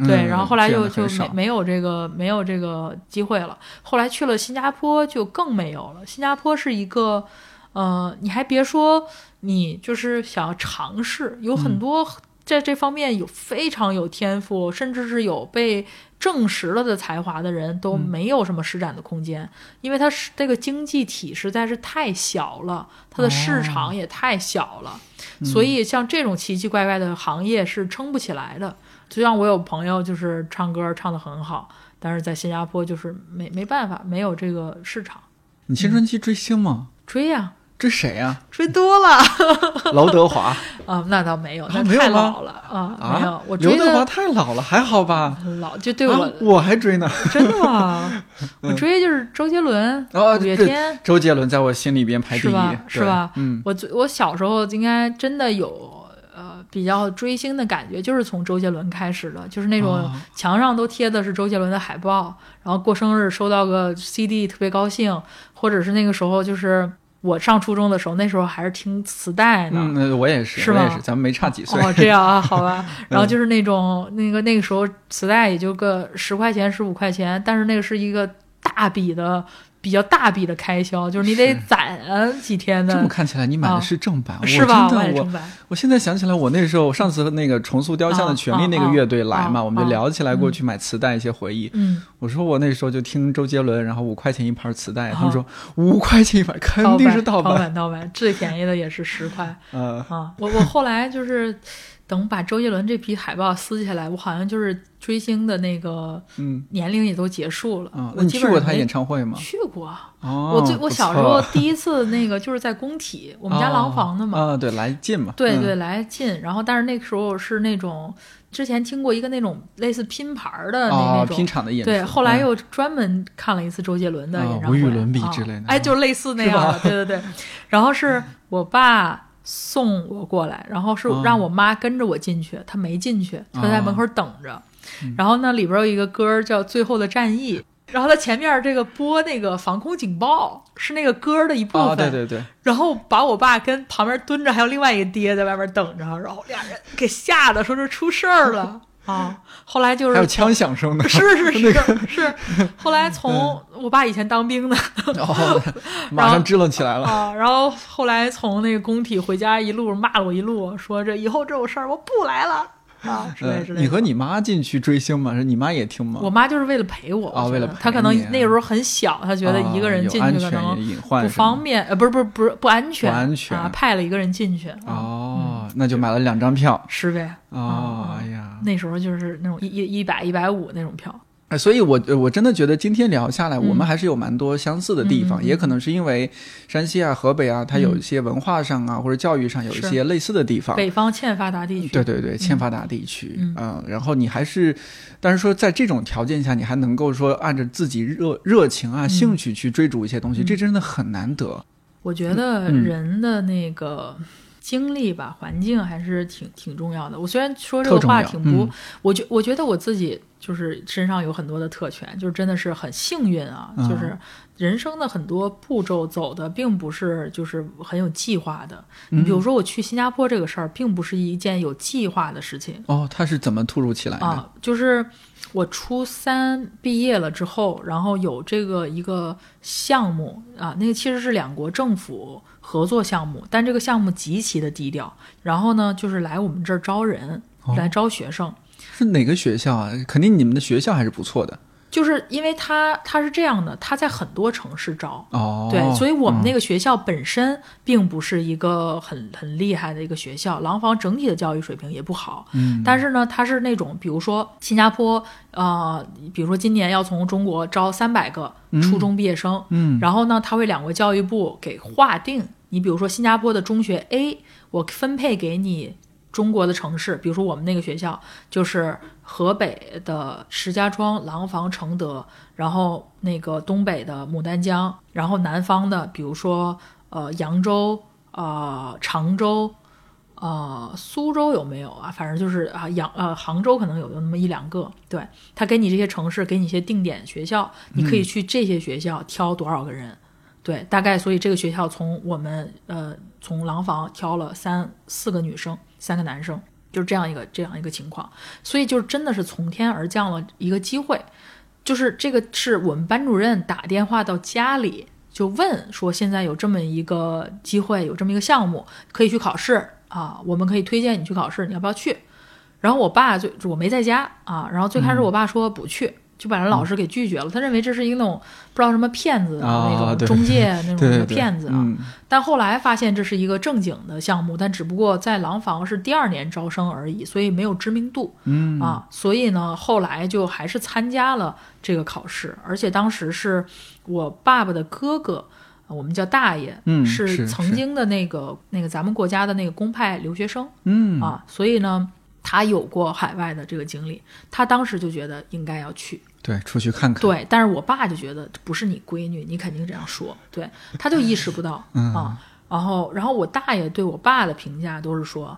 对，嗯然后后来就就没没有这个没有这个机会了。后来去了新加坡就更没有了。新加坡是一个，呃，你还别说，你就是想要尝试，有嗯很多在这方面有非常有天赋，甚至是有被证实了的才华的人都嗯没有什么施展的空间，因为它是这个经济体实在是太小了，它的市场也太小了。所以像这种奇奇怪怪的行业是撑不起来的。就像我有朋友就是唱歌唱得很好，但是在新加坡就是没没办法，没有这个市场。你青春期追星吗？追呀、追谁呀？追多了。刘德华。啊，那倒没有，啊那太老了。啊，没有啊，，我追刘德华的太老了，还好吧？很老，就对我、啊，我还追呢。真的吗？我追就是周杰伦、哦五月这天，周杰伦在我心里边排第一是吧，对是吧？嗯，我最我小时候应该真的有呃比较追星的感觉，就是从周杰伦开始的，就是那种哦。墙上都贴的是周杰伦的海报，然后过生日收到个 CD 特别高兴，或者是那个时候就是我上初中的时候，那时候还是听磁带呢。嗯，那我也是，是吗我也是，咱们没差几岁。哦，这样啊，好吧。然后就是那种那个那个时候磁带也就个十块钱、十五块钱，但是那个是一个大笔的、比较大笔的开销，就是你得攒几天的这么，看起来，你买的啊是正版，是吧？我真的我买正版。我现在想起来，我那时候上次那个重塑雕像的权利那个乐队来嘛，啊啊我们就聊起来过嗯去买磁带一些回忆。嗯，我说我那时候就听周杰伦，然后五块钱一盘磁带，啊他们说五块钱一盘，肯定是盗版盗版。版，盗版，最便宜的也是十块嗯，啊。我我后来就是等把周杰伦这批海报撕下来，我好像就是追星的那个嗯年龄也都结束了。啊，你去过他演唱会吗？去过。哦，我最我小时候 第一次那个就是在工体，我们家廊坊的嘛。啊，对，来劲嘛。嗯对对，来近。然后，但是那个时候是那种之前听过一个那种类似拼盘儿的那、哦那，种拼，场的演出。对，后来嗯又专门看了一次周杰伦的啊演唱会，无与伦比啊之类的哎，就类似那是吧样的，对对对。然后是我爸送我过来，然后是哦让我妈跟着我进去，她没进去，她在门口等着。嗯。然后呢，里边有一个歌叫《最后的战役》。然后它前面这个播那个防空警报是那个歌的一部分，啊，对对对，然后把我爸跟旁边蹲着，还有另外一个爹在外边等着，然后俩人给吓得说这出事儿了啊！后来就是还有枪响声呢。是是 是是，后来从我爸以前当兵的哦，马上支棱起来了。啊，然后后来从那个工体回家一路骂了我一路，说这以后这种事儿我不来了啊之类呃之类的。你和你妈进去追星吗？是你妈也听吗？我妈就是为了陪我，啊为了陪她可能那个时候很小，她觉得一个人进去可能不方便，呃，不是不是不是不安全，不安全啊，派了一个人进去，那就买了两张票。是呗？哦，啊哎呀，那时候就是那种一一一百一百五那种票，哎，所以我呃我真的觉得今天聊下来，我们嗯还是有蛮多相似的地方，也可能是因为山西啊、河北啊，它有一些文化上啊、或者教育上有一些类似的地方。北方欠发达地区，对对对，欠发达地区，嗯然后你还是，但是说在这种条件下，你还能够说按照自己热热情啊、兴趣去追逐一些东西，嗯这真的很难得。我觉得嗯人的那个经历吧，环境还是挺挺重要的。我虽然说这个话挺不，嗯我觉我觉得我自己就是身上有很多的特权，就是真的是很幸运啊，嗯就是人生的很多步骤走的并不是就是很有计划的。嗯你比如说我去新加坡这个事儿，并不是一件有计划的事情。哦，它是怎么突如其来的？啊，就是我初三毕业了之后，然后有这个一个项目啊，那个其实是两国政府合作项目，但这个项目极其的低调。然后呢，就是来我们这儿招人，哦来招学生。是哪个学校啊？肯定你们的学校还是不错的就是因为他他是这样的，他在很多城市招，哦。对，所以我们那个、学校本身并不是一个很很厉害的一个学校，廊坊整体的教育水平也不好。嗯，但是呢，他是那种，比如说新加坡，呃，比如说今年要从中国招三百个初中毕业生，嗯然后呢，他会两国教育部给划定，你比如说新加坡的中学 A，我分配给你中国的城市，比如说我们那个学校就是河北的石家庄、廊坊、承德，然后那个东北的牡丹江，然后南方的比如说呃扬州、呃常州。呃，苏州有没有啊？反正就是啊，扬呃杭州可能有那么一两个。对他给你这些城市，给你一些定点学校，你可以去这些学校挑多少个人。对，大概所以这个学校从我们呃从廊坊挑了三四个女生，三个男生，就是这样一个这样一个情况。所以就真的是从天而降了一个机会，就是这个是我们班主任打电话到家里就问说，现在有这么一个机会，有这么一个项目可以去考试啊，我们可以推荐你去考试，你要不要去？然后我爸就我没在家啊，然后最开始我爸说不去。就把人老师给拒绝了，他认为这是一个那种不知道什么骗子那种中介那种骗子啊，嗯。但后来发现这是一个正经的项目，但只不过在廊坊是第二年招生而已，所以没有知名度。嗯。啊，所以呢，后来就还是参加了这个考试，而且当时是我爸爸的哥哥，呃我们叫大爷，嗯是是曾经的那个那个咱们国家的那个公派留学生嗯啊，所以呢，他有过海外的这个经历，他当时就觉得应该要去，对，出去看看。对，但是我爸就觉得不是你闺女，你肯定这样说，对，他就意识不到嗯啊。然后，然后我大爷对我爸的评价都是说，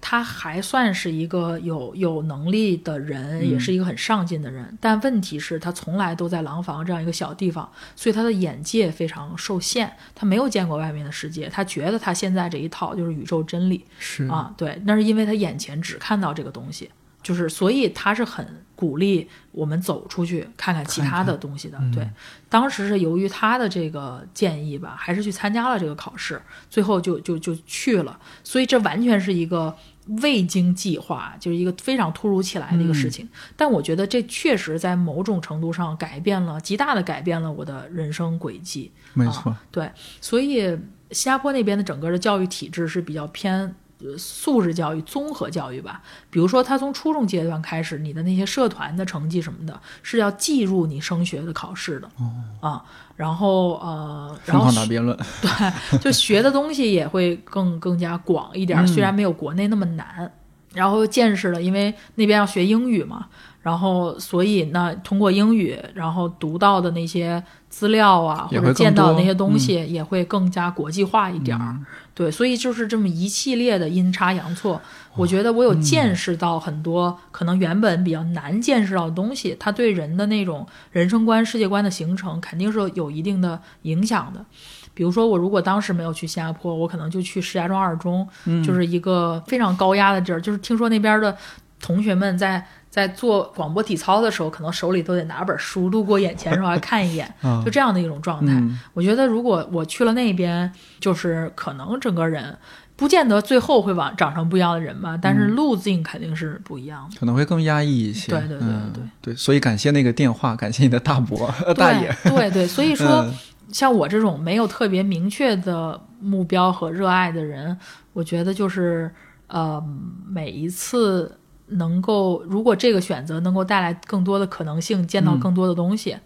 他还算是一个有有能力的人，也是一个很上进的人。但问题是，他从来都在廊坊这样一个小地方，所以他的眼界非常受限，他没有见过外面的世界。他觉得他现在这一套就是宇宙真理是啊，对，那是因为他眼前只看到这个东西，就是所以他是很鼓励我们走出去看看其他的东西的。嗯对，当时是由于他的这个建议吧，还是去参加了这个考试，最后就就就去了。所以这完全是一个未经计划，就是一个非常突如其来的一个事情。但我觉得这确实在某种程度上改变了，极大的改变了我的人生轨迹。没错，对，所以新加坡那边的整个的教育体制是比较偏。呃素质教育、综合教育吧，比如说，他从初中阶段开始，你的那些社团的成绩什么的，是要计入你升学的考试的。哦，啊，然后呃，然后狂打辩论，对，就学的东西也会更更加广一点儿，虽然没有国内那么难。然后见识了，因为那边要学英语嘛，然后所以呢，通过英语，然后读到的那些资料啊，或者见到的那些东西，也会更加国际化一点儿。对，所以就是这么一系列的阴差阳错，我觉得我有见识到很多可能原本比较难见识到的东西，它对人的那种人生观、世界观的形成，肯定是有一定的影响的。比如说，我如果当时没有去新加坡，我可能就去石家庄二中，就是一个非常高压的地儿。就是听说那边的同学们在在做广播体操的时候，可能手里都得拿本书，路过眼前的时候还看一眼，啊就这样的一种状态。嗯我觉得如果我去了那边，就是可能整个人不见得最后会往长成不一样的人吧，但是路径肯定是不一样的。可能会更压抑一些。对对对嗯对对，所以感谢那个电话，感谢你的大伯、呃大爷。对对对，所以说。嗯像我这种没有特别明确的目标和热爱的人，我觉得就是呃，每一次能够，如果这个选择能够带来更多的可能性，见到嗯更多的东西，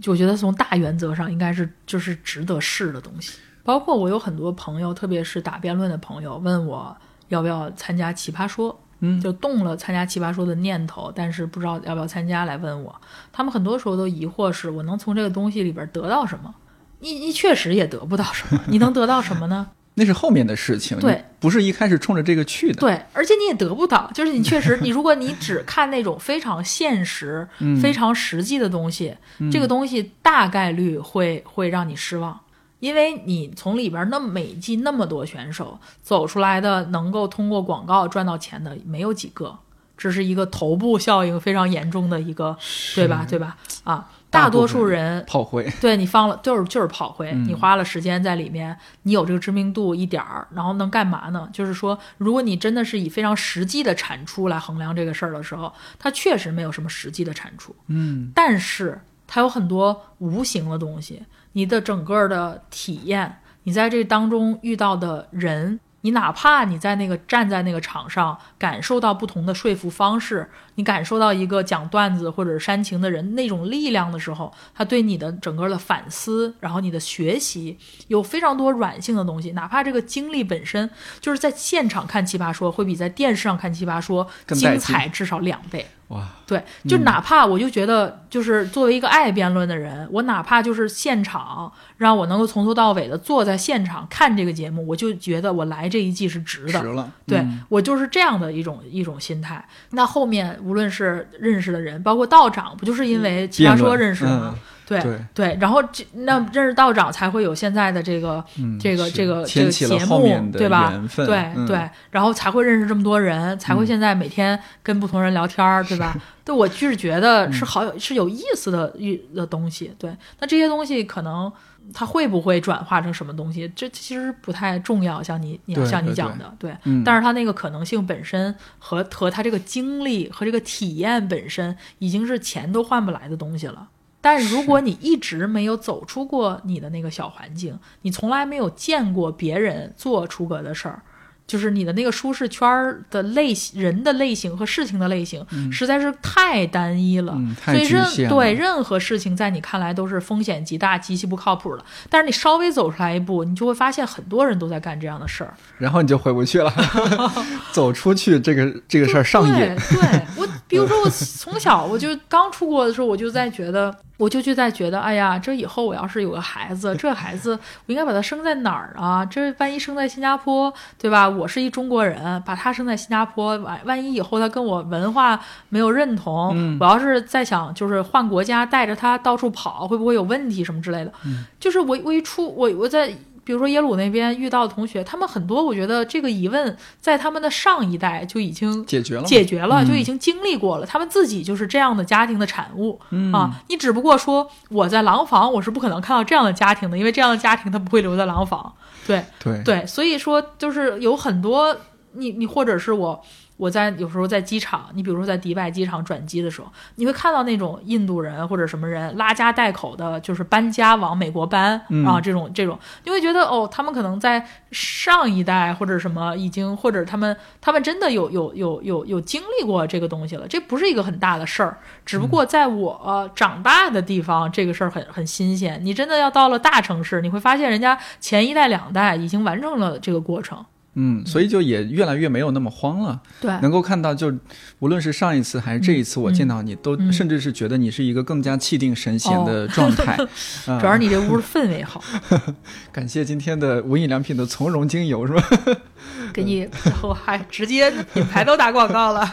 就我觉得从大原则上应该是就是值得试的东西。包括我有很多朋友，特别是打辩论的朋友，问我要不要参加奇葩说。嗯就动了参加奇葩说的念头，但是不知道要不要参加，来问我。他们很多时候都疑惑是，我能从这个东西里边得到什么？你你确实也得不到什么，你能得到什么呢？那是后面的事情，对不是一开始冲着这个去的。对，而且你也得不到，就是你确实，你如果你只看那种非常现实、嗯非常实际的东西，这个东西大概率会会让你失望，因为你从里边那么每季那么多选手走出来的，能够通过广告赚到钱的没有几个，这是一个头部效应非常严重的一个，对吧？对吧？啊，大多数人炮灰，对你放了就是就是炮灰，嗯你花了时间在里面，你有这个知名度一点儿，然后能干嘛呢？就是说，如果你真的是以非常实际的产出来衡量这个事儿的时候，它确实没有什么实际的产出，嗯，但是它有很多无形的东西，你的整个的体验，你在这当中遇到的人。你哪怕你在那个站在那个场上，感受到不同的说服方式，你感受到一个讲段子或者煽情的人那种力量的时候，他对你的整个的反思，然后你的学习有非常多软性的东西。哪怕这个经历本身就是在现场看《奇葩说》会比在电视上看《奇葩说》精彩至少两倍。哇，对，就哪怕我就觉得，就是作为一个爱辩论的人，我哪怕就是现场让我能够从头到尾的坐在现场看这个节目，我就觉得我来这一季是值的。值了。对、嗯我就是这样的一种一种心态。那后面无论是认识的人，包括道长，不就是因为奇葩说认识的吗？嗯对对然后这那认识道长才会有现在的这个、嗯这个这个这个节目，对吧对、嗯对，然后才会认识这么多人，才会现在每天跟不同人聊天儿，对吧？对，我就是觉得是好有是有意思的一的东西。对，那这些东西可能它会不会转化成什么东西，这其实不太重要。像你你对像你讲的，对，嗯但是它那个可能性本身和和他这个经历和这个体验本身，已经是钱都换不来的东西了。但是如果你一直没有走出过你的那个小环境，你从来没有见过别人做出格的事儿，就是你的那个舒适圈儿的类型、人的类型和事情的类型，实在是太单一了。所以任对任何事情在你看来都是风险极大、极其不靠谱的。但是你稍微走出来一步，你就会发现很多人都在干这样的事儿。然后你就回不去了，走出去这个这个事儿上瘾。对，对我比如说我 从小我就刚出国的时候，我就在觉得，我就就在觉得，哎呀，这以后我要是有个孩子，这孩子我应该把他生在哪儿啊？这万一生在新加坡，对吧？我是一中国人，把他生在新加坡，万万一以后他跟我文化没有认同，我要是再想就是换国家带着他到处跑，会不会有问题什么之类的？就是我我一出我我在。比如说耶鲁那边遇到的同学，他们很多，我觉得这个疑问在他们的上一代就已经解决了，解决了，就已经经历过了。他们自己就是这样的家庭的产物啊。你只不过说我在廊坊，我是不可能看到这样的家庭的，因为这样的家庭他不会留在廊坊。对对对，所以说就是有很多你你或者是我。我在有时候在机场，你比如说在迪拜机场转机的时候，你会看到那种印度人或者什么人拉家带口的，就是搬家往美国搬啊，这种这种，你会觉得哦，他们可能在上一代或者什么已经，或者他们他们真的有有有有有经历过这个东西了，这不是一个很大的事儿，只不过在我长大的地方，这个事儿很很新鲜。你真的要到了大城市，你会发现人家前一代两代已经完成了这个过程。嗯，所以就也越来越没有那么慌了。对，能够看到，就无论是上一次还是这一次，我见到你，都甚至是觉得你是一个更加气定神闲的状态。主要是你这屋的氛围好。感谢今天的无印良品的从容精油，是吧？给你我还直接品牌都打广告了。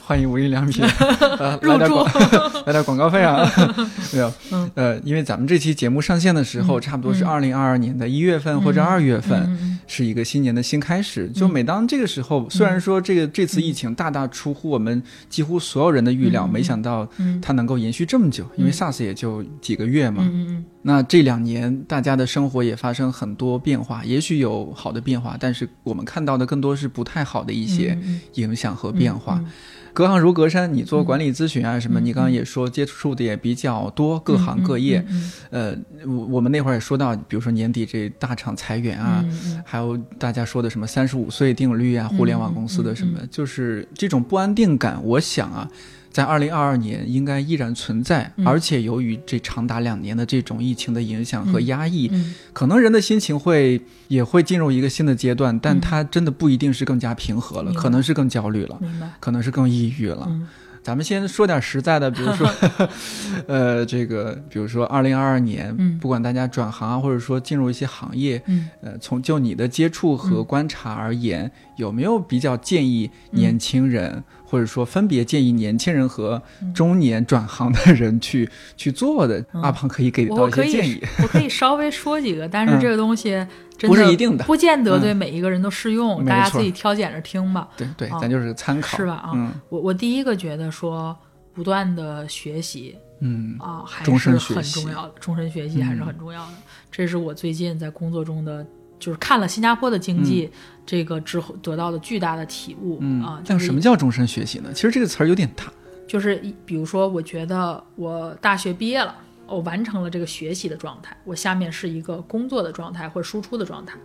欢迎无印良品入驻，来点广告费啊！没有，呃，因为咱们这期节目上线的时候，差不多是二零二二年的一月份或者二月份，是一个新年的新开始。就每当这个时候，虽然说这个这次疫情大大出乎我们几乎所有人的预料，没想到它能够延续这么久，因为 SARS 也就几个月嘛。那这两年大家的生活也发生很多变化，也许有好的变化，但是我们看到的更多是不太好的一些影响和变化。隔行如隔山，你做管理咨询啊什么，你刚刚也说接触的也比较多，各行各业。呃，我我们那会儿也说到，比如说年底这大厂裁员啊，还有大家说的什么三十五岁定律啊，互联网公司的什么，就是这种不安定感。我想啊。在二零二二年应该依然存在，而且由于这长达两年的这种疫情的影响和压抑，可能人的心情会也会进入一个新的阶段，但它真的不一定是更加平和了，可能是更焦虑了，可能是更抑郁了。咱们先说点实在的，比如说，呃，这个，比如说二零二二年，不管大家转行啊，或者说进入一些行业，呃，从就你的接触和观察而言，有没有比较建议年轻人？或者说，分别建议年轻人和中年转行的人去 去做的，阿胖可以给到一些建议。我可以稍微说几个，但是这个东西真的不是一定的，不见得对每一个人都适用，大家自己挑拣着听吧。对对，咱就是参考，是吧？啊，我我第一个觉得说，不断的学习，嗯。啊，还是很重要的，终身学习还是很重要的。这是我最近在工作中的。就是看了新加坡的经济，这个之后得到的巨大的体悟啊。但什么叫终身学习呢？其实这个词儿有点大。就是比如说，我觉得我大学毕业了，我完成了这个学习的状态，我下面是一个工作的状态或者输出的状态。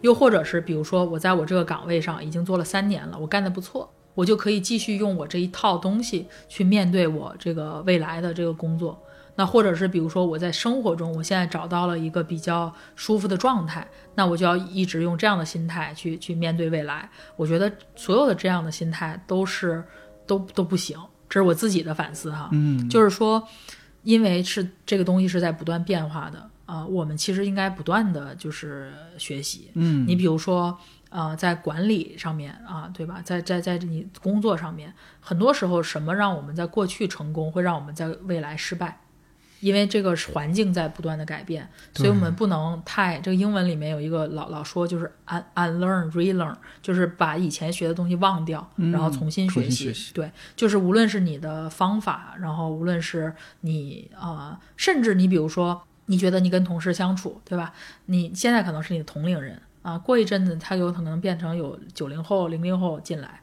又或者是比如说，我在我这个岗位上已经做了三年了，我干得不错，我就可以继续用我这一套东西去面对我这个未来的这个工作。那或者是比如说我在生活中，我现在找到了一个比较舒服的状态，那我就要一直用这样的心态去去面对未来。我觉得所有的这样的心态都是都都不行，这是我自己的反思哈。嗯，就是说，因为是这个东西是在不断变化的啊，我们其实应该不断的就是学习。嗯，你比如说呃，在管理上面啊，对吧？在在在你工作上面，很多时候什么让我们在过去成功，会让我们在未来失败。因为这个环境在不断的改变，所以我们不能太这个英文里面有一个老老说就是 un unlearn relearn，就是把以前学的东西忘掉，然后重新学习。对，就是无论是你的方法，然后无论是你啊，甚至你比如说，你觉得你跟同事相处，对吧？你现在可能是你的同龄人啊，过一阵子他有可能变成有九零后、零零后进来啊。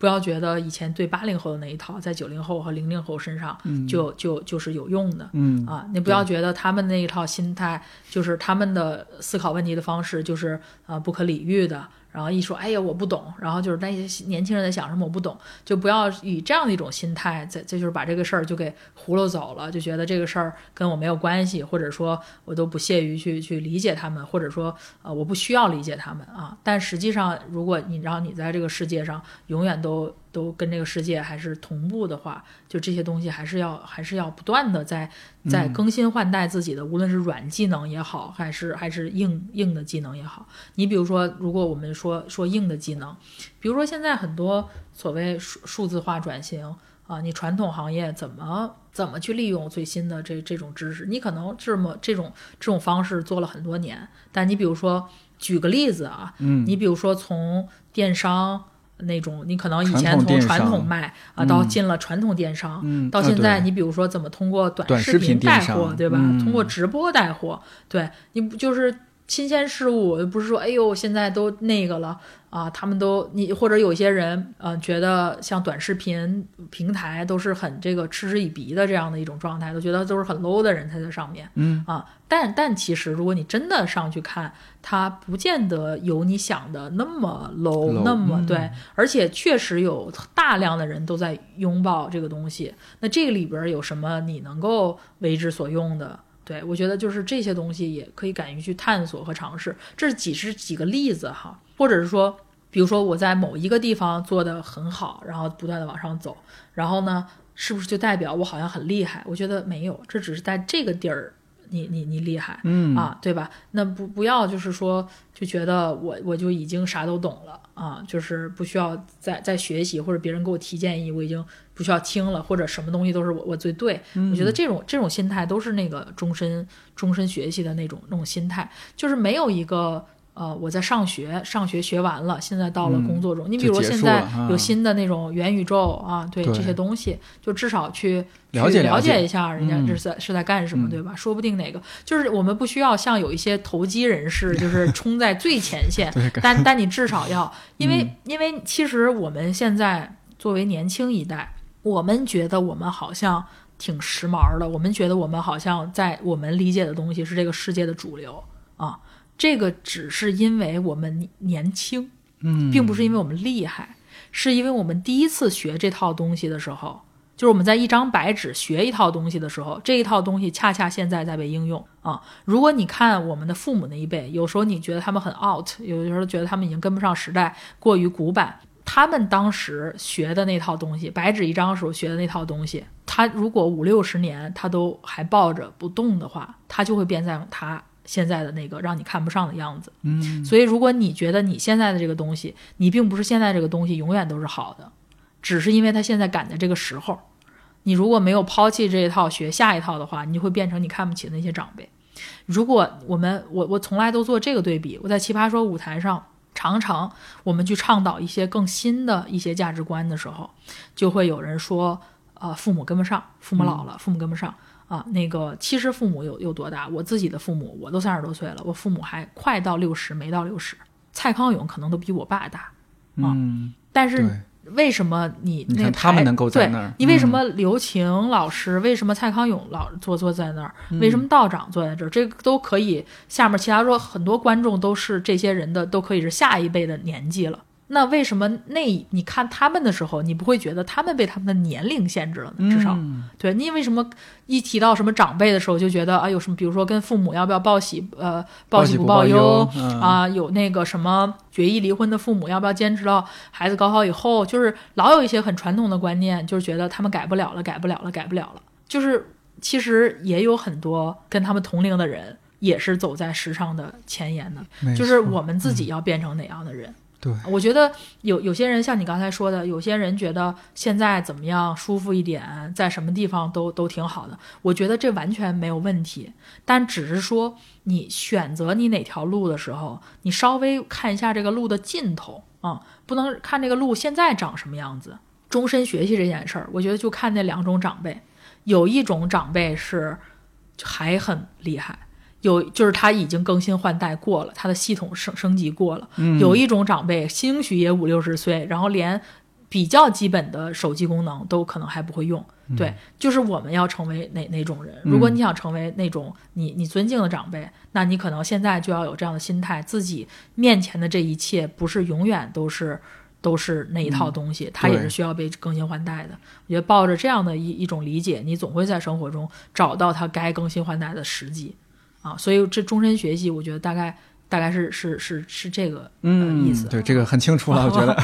不要觉得以前对八零后的那一套，在九零后和零零后身上就就就是有用的，嗯啊，你不要觉得他们那一套心态，就是他们的思考问题的方式，就是啊不可理喻的。然后一说，哎呀，我不懂。然后就是那些年轻人在想什么，我不懂，就不要以这样的一种心态，在这就是把这个事儿就给糊弄走了，就觉得这个事儿跟我没有关系，或者说我都不屑于去去理解他们，或者说呃我不需要理解他们啊。但实际上，如果你让你在这个世界上永远都都跟这个世界还是同步的话，就这些东西还是要还是要不断的在在更新换代自己的，无论是软技能也好，还是还是硬硬的技能也好。你比如说，如果我们说说硬的技能，比如说现在很多所谓数数字化转型啊，你传统行业怎么怎么去利用最新的这这种知识？你可能这么这种这种方式做了很多年，但你比如说举个例子啊，嗯，你比如说从电商。那种你可能以前从传统卖啊，到进了传统电商，到现在对你比如说怎么通过短短视频频带货，对吧？嗯通过直播带货，对你不就是新鲜事物？不是说哎呦现在都那个了啊，他们都你或者有些人呃觉得像短视频平台都是很这个嗤之以鼻的这样的一种状态，都觉得都是很 low 的人才在上面，嗯啊，但但其实如果你真的上去看，它不见得有你想的那么 low，, low，那么嗯对，而且确实有大量的人都在拥抱这个东西。那这个里边有什么你能够为之所用的？对我觉得就是这些东西也可以敢于去探索和尝试。这是几是几个例子哈，或者是说，比如说我在某一个地方做的很好，然后不断的往上走，然后呢，是不是就代表我好像很厉害？我觉得没有，这只是在这个地儿。你你你厉害，嗯啊，对吧？那不不要就是说就觉得我我就已经啥都懂了啊，就是不需要再再学习或者别人给我提建议，我已经不需要听了，或者什么东西都是我我最对。我觉得这种这种心态都是那个终身终身学习的那种那种心态，就是没有一个。呃，我在上学，上学学完了，现在到了嗯工作中。你比如现在有新的那种元宇宙啊，对对这些东西，就至少去了解去了了解一下人家嗯这是在、是在干什么，嗯对吧？说不定哪个就是我们不需要像有一些投机人士，就是 冲在最前线 但但你至少要，因为、嗯因为其实我们现在作为年轻一代，我们觉得我们好像挺时髦的，我们觉得我们好像在我们理解的东西是这个世界的主流啊。这个只是因为我们年轻，嗯，并不是因为我们厉害，是因为我们第一次学这套东西的时候，就是我们在一张白纸学一套东西的时候，这一套东西恰恰现在在被应用啊。如果你看我们的父母那一辈，有时候你觉得他们很 out，有的时候觉得他们已经跟不上时代，过于古板。他们当时学的那套东西，白纸一张时候学的那套东西，他如果五六十年他都还抱着不动的话，他就会变成他现在的那个让你看不上的样子。嗯，所以，如果你觉得你现在的这个东西，你并不是现在这个东西永远都是好的，只是因为它现在赶在这个时候。你如果没有抛弃这一套学下一套的话，你就会变成你看不起的那些长辈。如果我们我我从来都做这个对比，我在奇葩说舞台上，常常我们去倡导一些更新的一些价值观的时候，就会有人说，呃，父母跟不上，父母老了，父母跟不上。啊，那个其实父母有有多大？我自己的父母，我都三十多岁了，我父母还快到六十，没到六十。蔡康永可能都比我爸大，嗯，但是为什么你你那他们能够在对那儿你为什嗯么刘晴老师，为什么蔡康永老坐坐在那儿？嗯为什么道长坐在这儿？这个都可以。下面其他说很多观众都是这些人的，都可以是下一辈的年纪了。那为什么那你看他们的时候，你不会觉得他们被他们的年龄限制了呢？至少，嗯对你为什么一提到什么长辈的时候，就觉得啊有什么，比如说跟父母要不要报喜呃报喜不报忧啊，有那个什么决议离婚的父母要不要坚持到孩子高考以后，就是老有一些很传统的观念，就是觉得他们改不了了，改不了了，改不了了。就是其实也有很多跟他们同龄的人，也是走在时尚的前沿的，就是我们自己要变成哪样的人。对，我觉得有有些人像你刚才说的，有些人觉得现在怎么样舒服一点，在什么地方都都挺好的。我觉得这完全没有问题，但只是说你选择你哪条路的时候，你稍微看一下这个路的尽头啊、不能看这个路现在长什么样子。终身学习这件事儿，我觉得就看那两种长辈，有一种长辈是还很厉害。有就是他已经更新换代过了，他的系统升升级过了。有一种长辈兴许也五六十岁，然后连比较基本的手机功能都可能还不会用。对，就是我们要成为哪哪种人。如果你想成为那种你你尊敬的长辈，那你可能现在就要有这样的心态，自己面前的这一切不是永远都是。都是那一套东西，它也是需要被更新换代的。我觉得抱着这样的一一种理解，你总会在生活中找到它该更新换代的时机。啊，所以这终身学习，我觉得大概大概是是是是这个嗯，意思对，这个很清楚了，我觉得。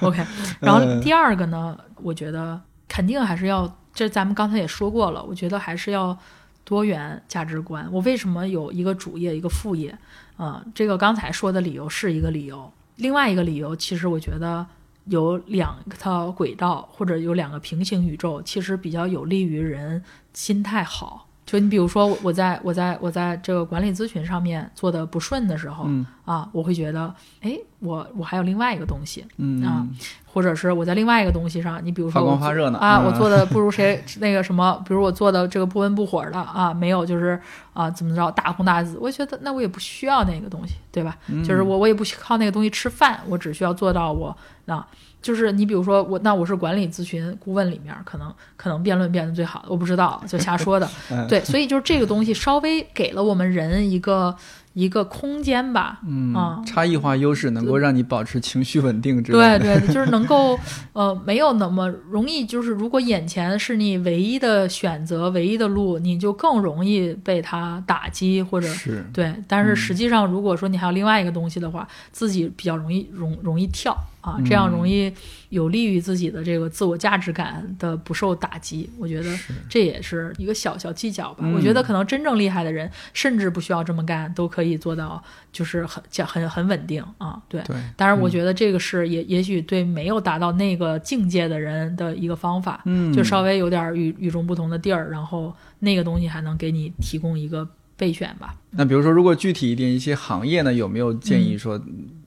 OK，然后嗯第二个呢，我觉得肯定还是要，这咱们刚才也说过了，我觉得还是要多元价值观。我为什么有一个主业一个副业？啊、这个刚才说的理由是一个理由，另外一个理由，其实我觉得有两套轨道或者有两个平行宇宙，其实比较有利于人心态好。就你比如说，我我在我在我在这个管理咨询上面做的不顺的时候，嗯啊，我会觉得，哎，我我还有另外一个东西，嗯啊或者是我在另外一个东西上，你比如说发光发热呢啊，嗯我做的 不如谁那个什么，比如我做的这个不温不火的啊，没有就是啊怎么着大红大紫，我觉得那我也不需要那个东西，对吧？嗯就是我我也不靠那个东西吃饭，我只需要做到我啊。就是你比如说我，那我是管理咨询顾问里面，可能可能辩论辩的最好的，我不知道，就瞎说的。嗯对，所以就是这个东西稍微给了我们人一个一个空间吧，嗯啊，差异化优势能够让你保持情绪稳定之类对的。对，就是能够呃没有那么容易，就是如果眼前是你唯一的选择、唯一的路，你就更容易被它打击或者是，对。但是实际上，如果说你还有另外一个东西的话，自己比较容易容容易跳啊，这样容易有利于自己的这个自我价值感的不受打击。我觉得这也是一个小小技巧吧。嗯我觉得可能真正厉害的人，甚至不需要这么干，都可以做到，就是很很很稳定啊。对。对，当然，我觉得这个是也也许对没有达到那个境界的人的一个方法，嗯，就稍微有点与与众不同的地儿，然后那个东西还能给你提供一个备选吧。那比如说，如果具体一点，一些行业呢，有没有建嗯议说，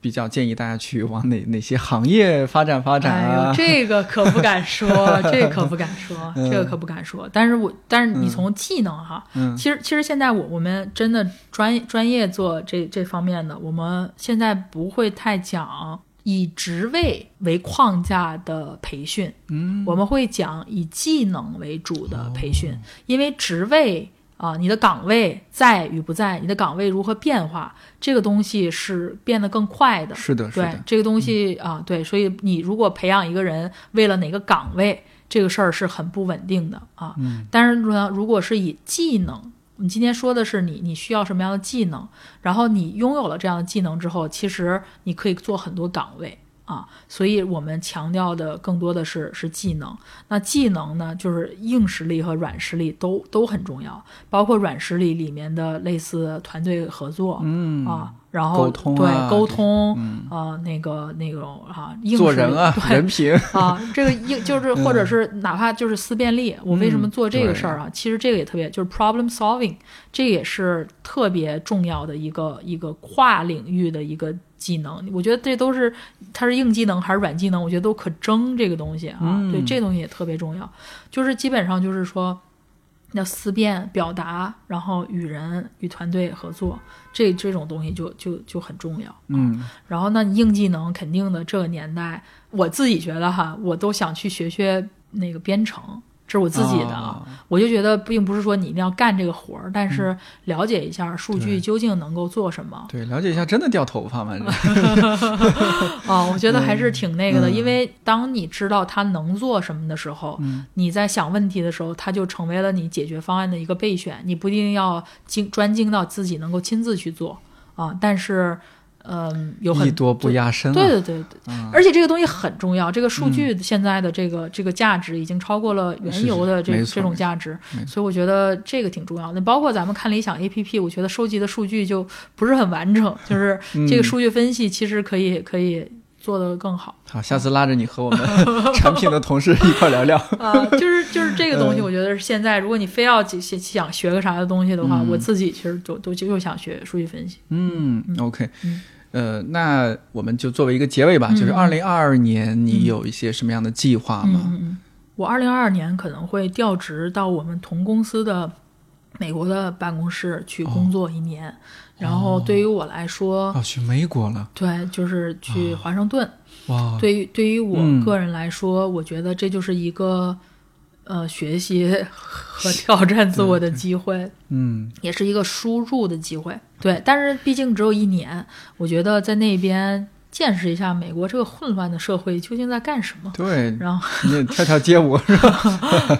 比较建议大家去往哪哪些行业发展发展哎啊呦，？这个可不敢说，这可不敢说，这个可不敢说。但是我，但是你从技能哈，嗯其实其实现在我我们真的专业专业做这这方面的，我们现在不会太讲以职位为框架的培训，嗯，我们会讲以技能为主的培训，因为职位啊、你的岗位在与不在，你的岗位如何变化，这个东西是变得更快的。是的，是这个东西啊，对，所以你如果培养一个人为了哪个岗位，这个事儿是很不稳定的啊。嗯，但是呢，如果是以技能，你今天说的是你你需要什么样的技能，然后你拥有了这样的技能之后，其实你可以做很多岗位啊。所以我们强调的更多的是是技能。那技能呢，就是硬实力和软实力都都很重要，包括软实力里面的类似团队合作，嗯啊，然后沟通对啊沟通嗯啊、那个那种啊，做人啊，对人品，啊，这个硬就是 或者是哪怕就是思辨力，我为什么嗯做这个事儿啊？其实这个也特别就是 problem solving，这也是特别重要的一个一个跨领域的一个技能。我觉得这都是它是硬技能还是软技能，我觉得都可争这个东西啊。嗯对，这东西也特别重要，就是基本上就是说。要思辨、表达，然后与人、与团队合作，这这种东西就就就很重要。嗯然后那，硬技能肯定的，这个年代我自己觉得哈，我都想去学学那个编程，这是我自己的啊。啊我就觉得并不是说你一定要干这个活儿，但是了解一下数据究竟能够做什么对，了解一下，真的掉头发吗？这 啊，我觉得还是挺那个的。嗯因为当你知道它能做什么的时候，嗯你在想问题的时候，它就成为了你解决方案的一个备选。你不一定要精专精到自己能够亲自去做啊，但是。嗯，有很多不压身啊。对对对对，嗯而且这个东西很重要，这个数据现在的这个、这个价值已经超过了原油的这这种价值所以我觉得这个挺重要的。包括咱们看理想 A P P，我觉得收集的数据就不是很完整，就是 这个嗯数据分析其实可以可以做得更好好，下次拉着你和我们 产品的同事一块聊聊。啊。就是就是这个东西，嗯我觉得是现在如果你非要想想学个啥的东西的话，嗯我自己其实都都就就想学数据分析。嗯，OK，嗯呃，那我们就作为一个结尾吧，就是嗯二零二二年你有一些什么样的计划吗？我二零二二年可能会调职到我们同公司的美国的办公室去工作一年，然后对于我来说，哦，去美国了，对，就是去华盛顿。哇，对于对于我嗯。个人来说，我觉得这就是一个呃学习和挑战自我的机会。嗯。也是一个输入的机会。对，但是毕竟只有一年，我觉得在那边见识一下美国这个混乱的社会究竟在干什么。对，然后你跳跳街舞是吧？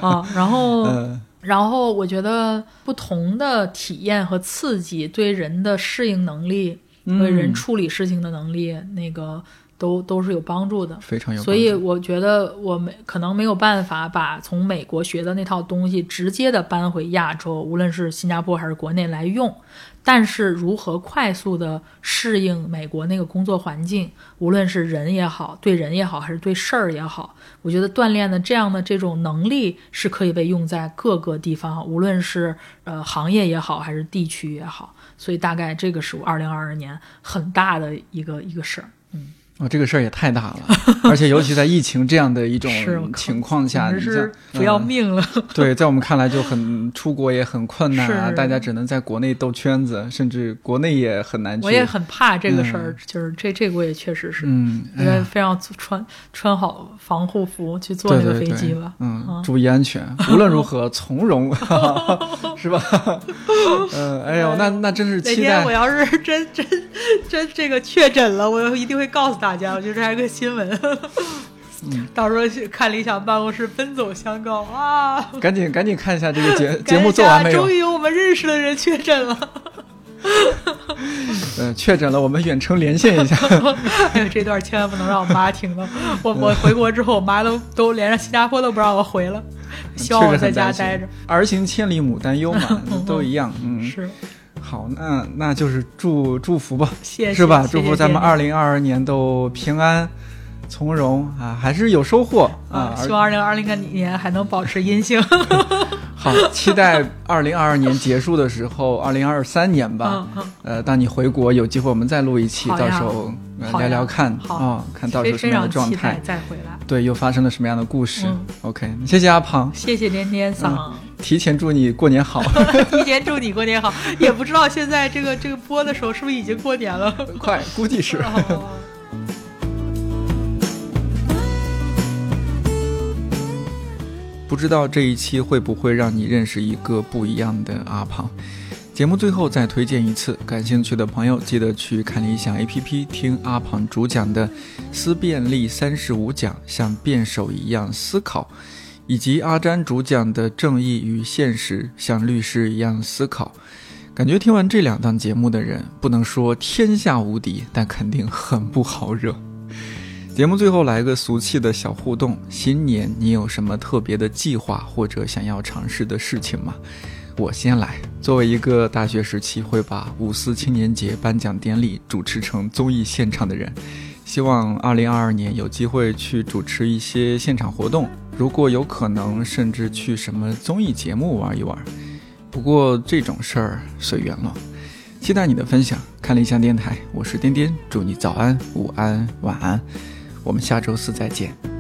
啊，然后 嗯然后我觉得不同的体验和刺激对人的适应能力和人嗯处理事情的能力，那个都都是有帮助的。非常有帮助。所以我觉得我没可能没有办法把从美国学的那套东西直接的搬回亚洲，无论是新加坡还是国内来用。但是如何快速的适应美国那个工作环境，无论是人也好，对人也好，还是对事儿也好，我觉得锻炼的这样的这种能力是可以被用在各个地方，无论是呃行业也好，还是地区也好。所以大概这个是我二零二二年很大的一个一个事儿。嗯哦，这个事儿也太大了，而且尤其在疫情这样的一种情况下，你像不要嗯命了。对，在我们看来就很出国也很困难啊，大家只能在国内兜圈子，甚至国内也很难去。我也很怕这个事儿，就是这这个我也确实是，嗯，因为非要穿穿好防护服去坐那个飞机吧。嗯，嗯注意安全，无论如何从容，是吧？嗯，哎呦，那那真是 期待哪天我。要是真真真这个确诊了，我一定会告诉大家，我觉得这还是个新闻。嗯到时候去看理想办公室奔走相告啊！赶紧赶紧看一下这个节 节目做完没有终？于有我们认识的人确诊了。嗯，确诊了，我们远程连线一下。哎呦，这段千万不能让我妈听到。我我回国之后，我妈都都连上新加坡都不让我回了，希望我在家待着。儿行千里母担忧嘛，都一样。嗯，是，好，那那就是祝祝福吧，谢谢，是吧？祝福咱们二零二二年都平安。从容啊，还是有收获啊！希望二零二零年还能保持阴性。好，期待二零二二年结束的时候，二零二三年吧。嗯嗯呃，当你回国有机会，我们再录一期，到时候、呃聊聊看好啊、看到时候什么样的状态，再回来。对，又发生了什么样的故事、嗯 o k 谢谢阿庞，谢谢点点嗓，提前祝你过年好，提前祝你过年好。也不知道现在这个这个播的时候是不是已经过年了。快，估计是。哦不知道这一期会不会让你认识一个不一样的阿庞？节目最后再推荐一次，感兴趣的朋友记得去看理想 APP 听阿庞主讲的《思辨力三十五讲》，像辩手一样思考，以及阿詹主讲的《正义与现实》，像律师一样思考。感觉听完这两档节目的人，不能说天下无敌，但肯定很不好惹。节目最后来个俗气的小互动：新年你有什么特别的计划或者想要尝试的事情吗？我先来。作为一个大学时期会把五四青年节颁奖典礼主持成综艺现场的人，希望2022年有机会去主持一些现场活动，如果有可能，甚至去什么综艺节目玩一玩。不过这种事儿随缘了。期待你的分享。看理想电台，我是颠颠，祝你早安、午安、晚安。我们下周四再见。